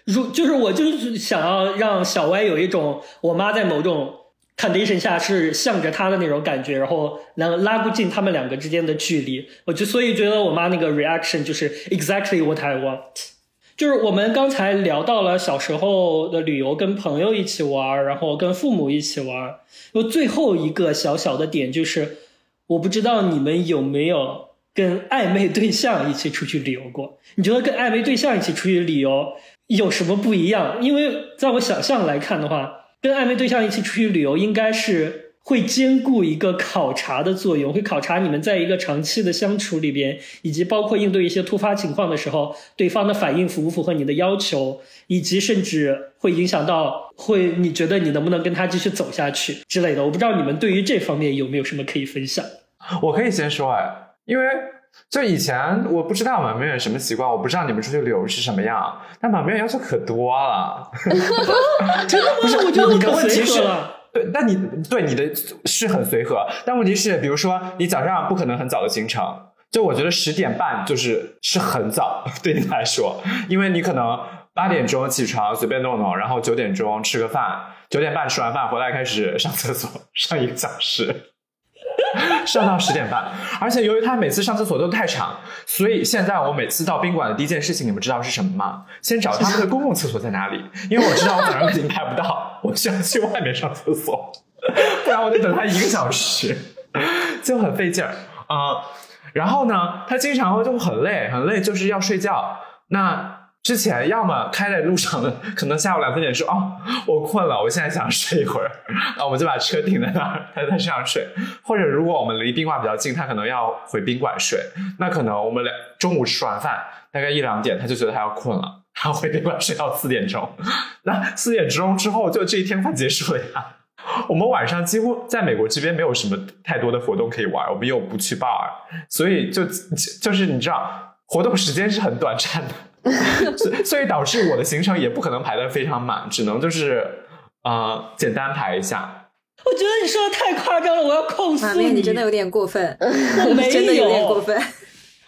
如就是我就是想要让小歪有一种我妈在某种 condition 下是向着他的那种感觉，然后能拉不近他们两个之间的距离。我就所以觉得我妈那个 reaction 就是 exactly what I want。就是我们刚才聊到了小时候的旅游，跟朋友一起玩，然后跟父母一起玩。我最后一个小小的点就是，我不知道你们有没有跟暧昧对象一起出去旅游过？你觉得跟暧昧对象一起出去旅游有什么不一样？因为在我想象来看的话，跟暧昧对象一起出去旅游应该是。会兼顾一个考察的作用，会考察你们在一个长期的相处里边，以及包括应对一些突发情况的时候，对方的反应符不符合你的要求，以及甚至会影响到会你觉得你能不能跟他继续走下去之类的。我不知道你们对于这方面有没有什么可以分享？我可以先说哎，因为就以前我不知道满面什么习惯，我不知道你们出去旅游是什么样，但满面要求可多了。真的吗？不是，我觉得你的问题是。对，那你对你的是很随和，但问题是，比如说你早上不可能很早的行程，就我觉得十点半就是是很早 对你来说，因为你可能八点钟起床随便弄弄，然后九点钟吃个饭，九点半吃完饭回来开始上厕所上一个小时。上到十点半，而且由于他每次上厕所都太长，所以现在我每次到宾馆的第一件事情，你们知道是什么吗？先找他们的公共厕所在哪里，因为我知道我早上肯定开不到，我需要去外面上厕所，不然我得等他一个小时，就很费劲儿啊。然后呢，他经常就很累，很累，就是要睡觉。那。之前要么开在路上的，可能下午两三点说哦，我困了，我现在想睡一会儿，啊，我们就把车停在那儿，他在车上睡。或者如果我们离宾馆比较近，他可能要回宾馆睡，那可能我们两中午吃完饭，大概一两点，他就觉得他要困了，他回宾馆睡到四点钟。那四点钟之后，就这一天快结束了呀。我们晚上几乎在美国这边没有什么太多的活动可以玩，我们又不去 bar，所以就就是你知道，活动时间是很短暂的。所所以导致我的行程也不可能排的非常满，只能就是呃简单排一下。我觉得你说的太夸张了，我要控诉你。你真的有点 过分，我没有，真的有点过分。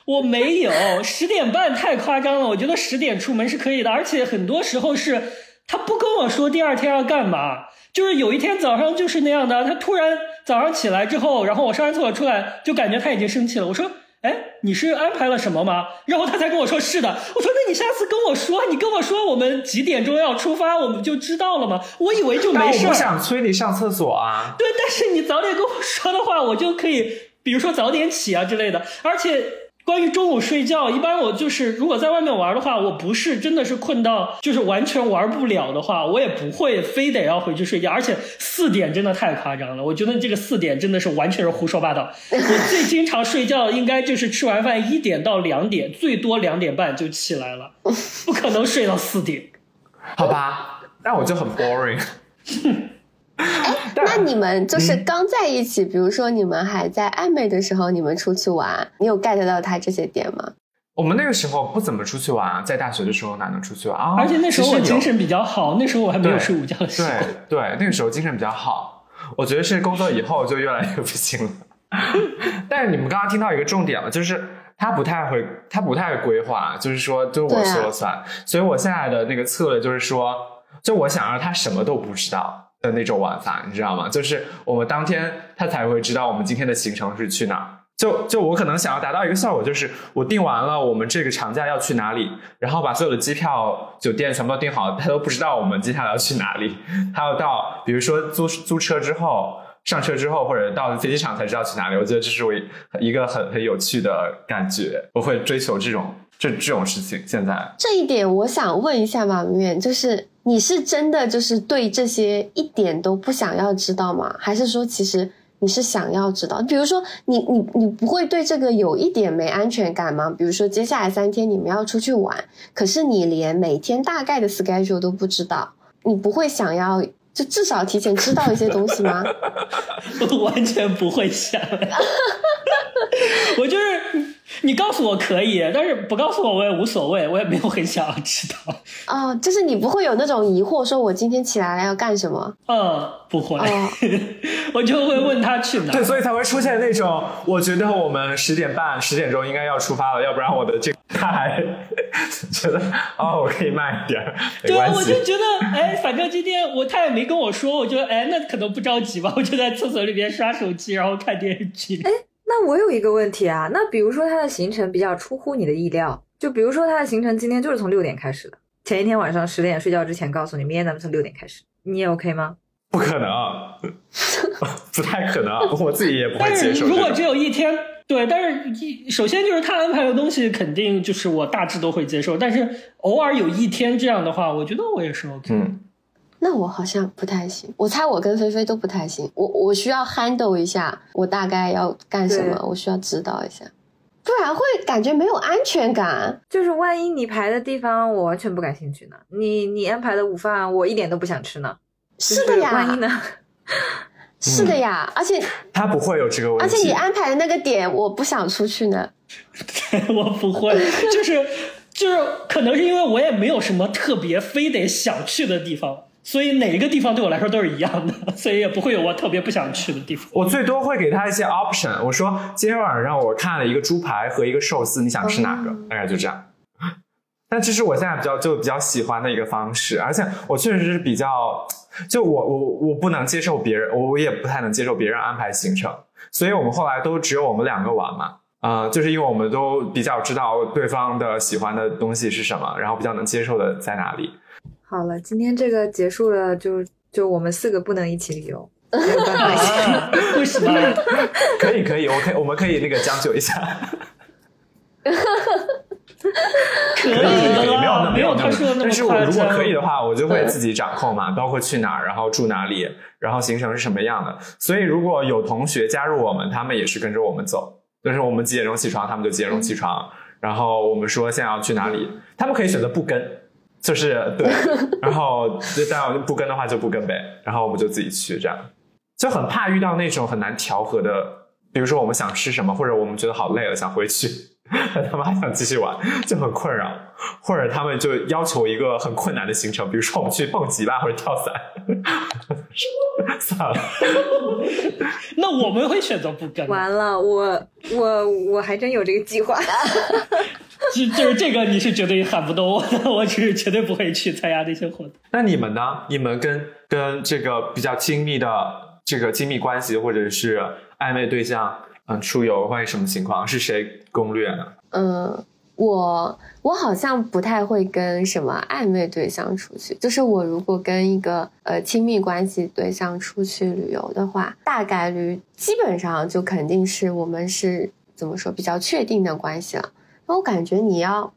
我没有十点半太夸张了，我觉得十点出门是可以的，而且很多时候是他不跟我说第二天要干嘛，就是有一天早上就是那样的，他突然早上起来之后，然后我上完厕所出来，就感觉他已经生气了。我说。哎，你是安排了什么吗？然后他才跟我说是的。我说那你下次跟我说，你跟我说我们几点钟要出发，我们就知道了吗？我以为就没事。我不想催你上厕所啊。对，但是你早点跟我说的话，我就可以，比如说早点起啊之类的，而且。关于中午睡觉，一般我就是如果在外面玩的话，我不是真的是困到就是完全玩不了的话，我也不会非得要回去睡觉。而且四点真的太夸张了，我觉得这个四点真的是完全是胡说八道。我最经常睡觉应该就是吃完饭一点到两点，最多两点半就起来了，不可能睡到四点。好吧，那我就很 boring。那你们就是刚在一起，比如说你们还在暧昧的时候，你们出去玩，你有 get 到他这些点吗？我们那个时候不怎么出去玩，在大学的时候哪能出去玩啊？而且那时候我精神比较好，那时候我还没有睡午觉的时候。对对，那个时候精神比较好。我觉得是工作以后就越来越不行了。但是你们刚刚听到一个重点了，就是他不太会，他不太会规划，就是说就我说了算。所以我现在的那个策略就是说，就我想让他什么都不知道。的那种玩法，你知道吗？就是我们当天他才会知道我们今天的行程是去哪儿。就就我可能想要达到一个效果，就是我订完了我们这个长假要去哪里，然后把所有的机票、酒店全部都订好，他都不知道我们接下来要去哪里。他要到，比如说租租车之后，上车之后，或者到飞机场才知道去哪里。我觉得这是我一个很很有趣的感觉。我会追求这种这这种事情。现在这一点，我想问一下马明远，就是。你是真的就是对这些一点都不想要知道吗？还是说其实你是想要知道。比如说，你你你不会对这个有一点没安全感吗？比如说，接下来三天你们要出去玩，可是你连每天大概的 schedule 都不知道，你不会想要就至少提前知道一些东西吗？我完全不会想，我就是你告诉我可以，但是不告诉我我也无所谓，我也没有很想要知道。哦，就是你不会有那种疑惑，说我今天起来了要干什么？嗯，不会，哦 我就会问他去哪。对，所以才会出现那种，我觉得我们十点半、十点钟应该要出发了，要不然我的这个他还 觉得哦，我可以慢一点对。我就觉得，哎，反正今天我他也没跟我说，我觉得，哎，那可能不着急吧，我就在厕所里边刷手机，然后看电视剧。那我有一个问题啊，那比如说他的行程比较出乎你的意料，就比如说他的行程今天就是从六点开始的，前一天晚上十点睡觉之前告诉你，明天咱们从六点开始，你也 OK 吗？不可能，不太可能，我自己也不会但接受这种。是如果只有一天，对，但是一首先就是他安排的东西，肯定就是我大致都会接受，但是偶尔有一天这样的话，我觉得我也是 OK。嗯，那我好像不太行，我猜我跟菲菲都不太行。我我需要 handle 一下，我大概要干什么，我需要指导一下，不然会感觉没有安全感。就是万一你排的地方我完全不感兴趣呢，你你安排的午饭我一点都不想吃呢，是的呀，万一呢？是的呀，而且他不会有这个问题。而且你安排的那个点，我不想出去呢。我不会，就是就是，可能是因为我也没有什么特别非得想去的地方，所以哪一个地方对我来说都是一样的，所以也不会有我特别不想去的地方。我最多会给他一些 option，我说今天晚上让我看了一个猪排和一个寿司，你想吃哪个？哦大概就这样。但这是我现在比较就比较喜欢的一个方式，而且我确实是比较，就我我我不能接受别人，我我也不太能接受别人安排行程，所以我们后来都只有我们两个玩嘛，啊、就是因为我们都比较知道对方的喜欢的东西是什么，然后比较能接受的在哪里。好了，今天这个结束了，就就我们四个不能一起旅游，没有办法一起。啊，为什么？可以可以，我可以我们可以那个将就一下。可以没有没有那他说的那么但是我夸如果。可以的话，我就会自己掌控嘛，包括去哪儿，然后住哪里，然后行程是什么样的。所以如果有同学加入我们，他们也是跟着我们走，就是我们几点钟起床，他们就几点钟起床。然后我们说现在要去哪里，他们可以选择不跟，就是对，然后就当然不跟的话就不跟呗，然后我们就自己去，这样。就很怕遇到那种很难调和的，比如说我们想吃什么，或者我们觉得好累了想回去，他们还想继续玩，就很困扰，或者他们就要求一个很困难的行程，比如说我们去蹦极吧，或者跳伞，算了，那我们会选择不跟，完了，我我我还真有这个计划。就就是这个你是绝对喊不动我的，我是绝对不会去参加那些活动。那你们呢？你们跟跟这个比较亲密的这个亲密关系，或者是暧昧对象，嗯，出游会什么情况？是谁攻略呢？嗯，我我好像不太会跟什么暧昧对象出去。就是我如果跟一个呃亲密关系对象出去旅游的话，大概率基本上就肯定是我们是怎么说比较确定的关系了。那我感觉你要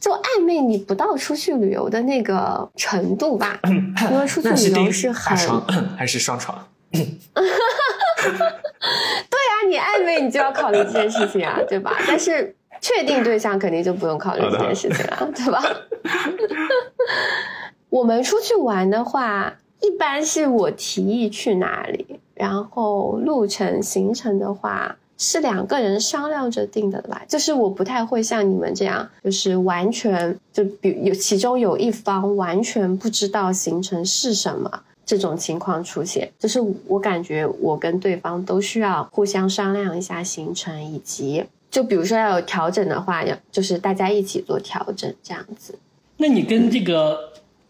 就暧昧，你不到出去旅游的那个程度吧，因为出去旅游是很还是双床？对啊，你暧昧你就要考虑这件事情啊，对吧？但是确定对象肯定就不用考虑这件事情了，对吧？我们出去玩的话，一般是我提议去哪里，然后路程行程的话是两个人商量着定的吧。就是我不太会像你们这样，就是完全就比有其中有一方完全不知道行程是什么。这种情况出现，就是我感觉我跟对方都需要互相商量一下行程，以及就比如说要有调整的话，要就是大家一起做调整这样子。那你跟这个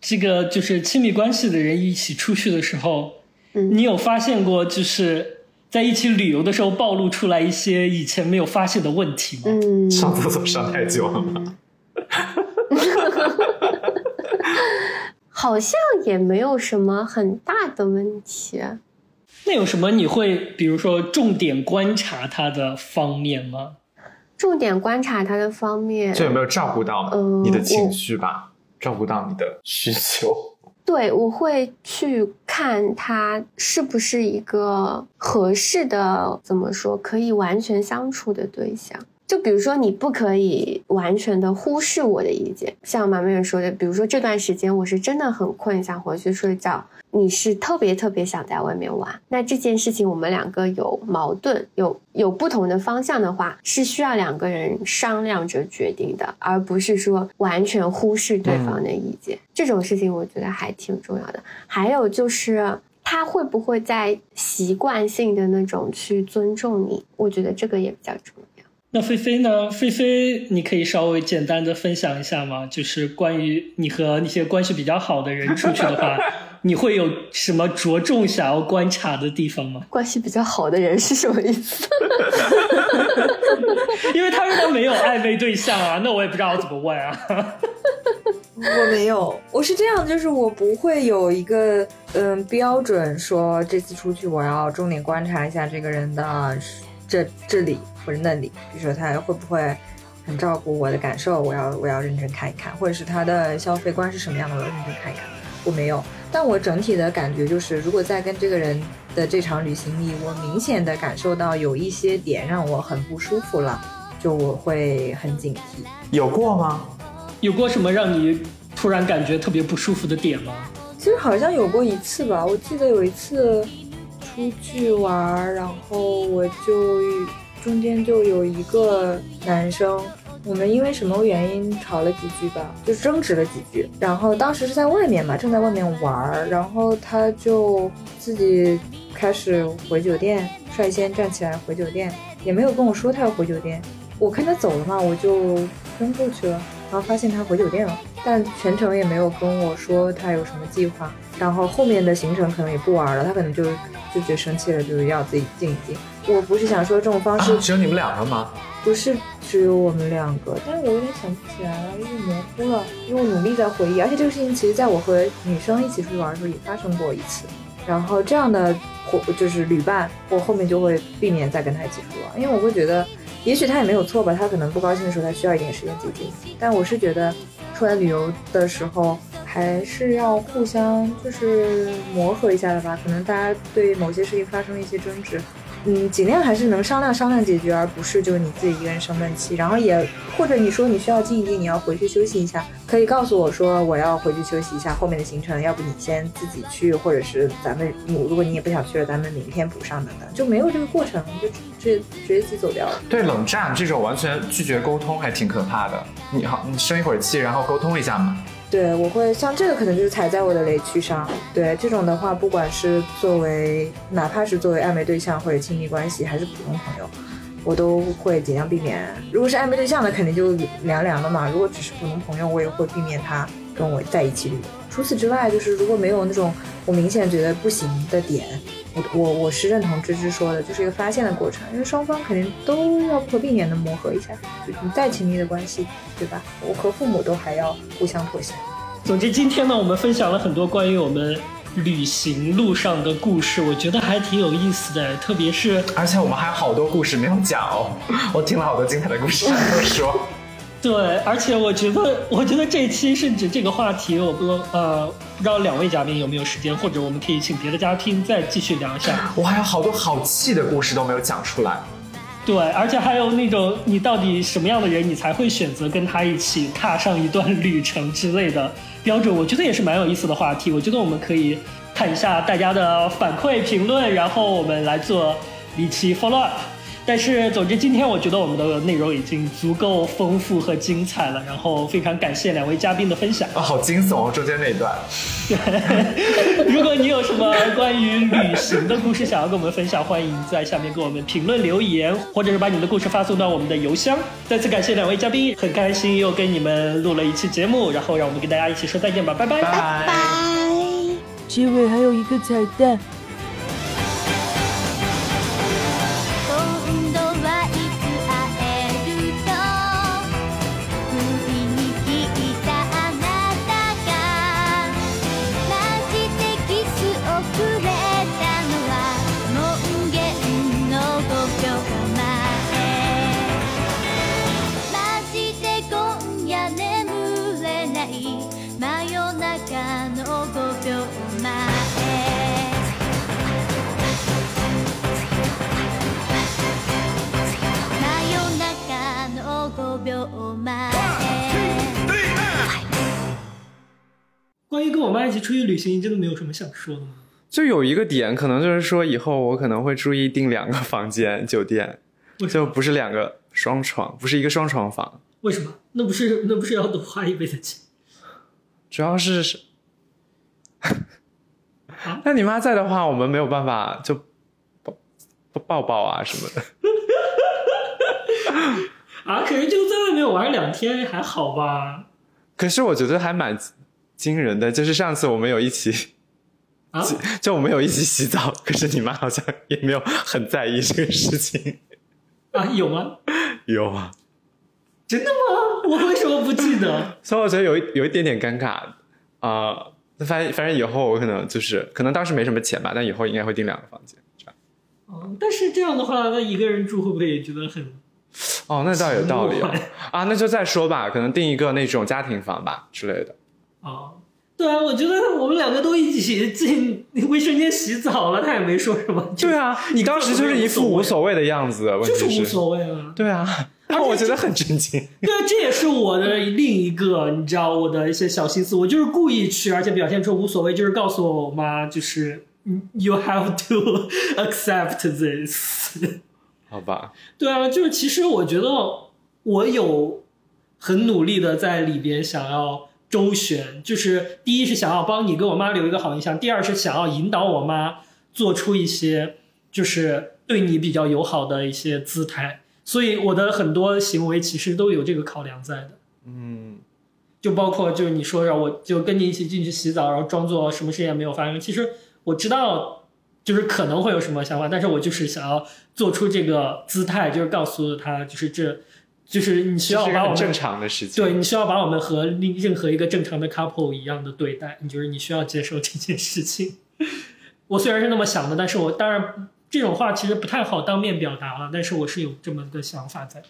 这个就是亲密关系的人一起出去的时候，嗯你有发现过就是在一起旅游的时候暴露出来一些以前没有发现的问题吗？嗯，上厕所上太久了吗？好像也没有什么很大的问题。那有什么你会比如说重点观察他的方面吗？重点观察他的方面，就有没有照顾到你嗯的情绪吧？照顾到你的需求。对我会去看他是不是一个合适的，怎么说，可以完全相处的对象。就比如说，你不可以完全的忽视我的意见，像马妹说的，比如说这段时间我是真的很困，想回去睡觉，你是特别特别想在外面玩，那这件事情我们两个有矛盾，有有不同的方向的话，是需要两个人商量着决定的，而不是说完全忽视对方的意见。这种事情我觉得还挺重要的。还有就是。他会不会在习惯性的那种去尊重你？我觉得这个也比较重要。那菲菲呢？菲菲，你可以稍微简单的分享一下吗？就是关于你和那些关系比较好的人出去的话，你会有什么着重想要观察的地方吗？关系比较好的人是什么意思？因为他说他没有暧昧对象啊，那我也不知道怎么问啊。我没有，我是这样，就是我不会有一个嗯标准说这次出去我要重点观察一下这个人的这这里或者那里，比如说他会不会很照顾我的感受，我要我要认真看一看，或者是他的消费观是什么样的，我要认真看一看。我没有，但我整体的感觉就是，如果在跟这个人的这场旅行里，我明显的感受到有一些点让我很不舒服了，就我会很警惕。有过吗？有过什么让你突然感觉特别不舒服的点吗？其实好像有过一次吧，我记得有一次出去玩，然后我就中间就有一个男生，我们因为什么原因吵了几句吧，就争执了几句。然后当时是在外面嘛，正在外面玩儿，然后他就自己开始回酒店，率先站起来回酒店，也没有跟我说他要回酒店。我看他走了嘛，我就跟过去了。然后发现他回酒店了，但全程也没有跟我说他有什么计划。然后后面的行程可能也不玩了，他可能就就觉得生气了，就是要自己静一静。我不是想说这种方式、啊，只有你们两个吗？不是只有我们两个，但是我有点想不起来了，有点模糊了，因为我努力在回忆。而且这个事情其实在我和女生一起出去玩的时候也发生过一次。然后这样的伙就是旅伴，我后面就会避免再跟他一起出去玩，因为我会觉得。也许他也没有错吧，他可能不高兴的时候，他需要一点时间静静。但我是觉得，出来旅游的时候还是要互相就是磨合一下的吧。可能大家对某些事情发生了一些争执，嗯，尽量还是能商量商量解决，而不是就是你自己一个人生闷气。然后也或者你说你需要静一静，你要回去休息一下，可以告诉我说我要回去休息一下，后面的行程要不你先自己去，或者是咱们如果你也不想去了，咱们明天补上等等，就没有这个过程，就直接直接自己走掉了。对，冷战这种完全拒绝沟通还挺可怕的。你好，你生一会儿气，然后沟通一下嘛。对，我会像这个可能就是踩在我的雷区上。对这种的话，不管是作为哪怕是作为暧昧对象或者亲密关系，还是普通朋友，我都会尽量避免。如果是暧昧对象的，肯定就凉凉的嘛。如果只是普通朋友，我也会避免他跟我在一起。除此之外，就是如果没有那种我明显觉得不行的点，我我我是认同芝芝说的，就是一个发现的过程，因为双方肯定都要不可避免的磨合一下。就是你再亲密的关系，对吧？我和父母都还要互相妥协。总之，今天呢，我们分享了很多关于我们旅行路上的故事，我觉得还挺有意思的，特别是而且我们还有好多故事没有讲哦，我听了好多精彩的故事没有说。对，而且我觉得，我觉得这期甚至这个话题，我不呃不知道两位嘉宾有没有时间，或者我们可以请别的嘉宾再继续聊一下。我还有好多好气的故事都没有讲出来。对，而且还有那种你到底什么样的人，你才会选择跟他一起踏上一段旅程之类的标准，我觉得也是蛮有意思的话题。我觉得我们可以看一下大家的反馈评论，然后我们来做一期 follow up。但是，总之，今天我觉得我们的内容已经足够丰富和精彩了。然后，非常感谢两位嘉宾的分享。啊，好惊悚哦，中间那一段。如果你有什么关于旅行的故事想要跟我们分享，欢迎在下面给我们评论留言，或者是把你的故事发送到我们的邮箱。再次感谢两位嘉宾，很开心又跟你们录了一期节目。然后，让我们跟大家一起说再见吧，拜拜。拜拜。结尾还有一个彩蛋。一起出去旅行，你真的没有什么想说的吗？就有一个点，可能就是说以后我可能会注意订两个房间酒店？就不是两个双床，不是一个双床房，为什么？那不是那不是要多花一倍的钱？主要是是啊。那你妈在的话，我们没有办法就抱抱抱抱啊什么的。啊，可是就在外面玩两天还好吧？可是我觉得还蛮惊人的，就是上次我们有一起，啊，就我们有一起洗澡，可是你妈好像也没有很在意这个事情。啊，有吗？有啊，真的吗？我为什么不记得？所以我觉得有一有一点点尴尬啊。反正反正以后我可能就是可能当时没什么钱吧，但以后应该会订两个房间。这样哦，但是这样的话，那一个人住会不会也觉得很？哦，那倒有道理哦奇怪啊，那就再说吧，可能订一个那种家庭房吧之类的。哦，对啊，我觉得我们两个都一起进卫生间洗澡了，他也没说什么。对啊，你当时就是一副无所谓的样子，问就是无，所谓啊。对啊，然后 我觉得很震惊。对啊，这也是我的另一个，你知道我的一些小心思，我就是故意去，而且表现出无所谓，就是告诉我妈，就是嗯 you have to accept this。好吧，对啊，就是其实我觉得我有很努力的在里边想要周旋，就是第一是想要帮你给我妈留一个好印象，第二是想要引导我妈做出一些就是对你比较友好的一些姿态，所以我的很多行为其实都有这个考量在的。嗯，就包括就是你说让我就跟你一起进去洗澡，然后装作什么事也没有发生。其实我知道，就是可能会有什么想法，但是我就是想要做出这个姿态，就是告诉他，就是这，就是你需要把我们正常的事情。对你需要把我们和另任何一个正常的 couple 一样的对待，你就是你需要接受这件事情。我虽然是那么想的，但是我当然这种话其实不太好当面表达了，但是我是有这么个想法在。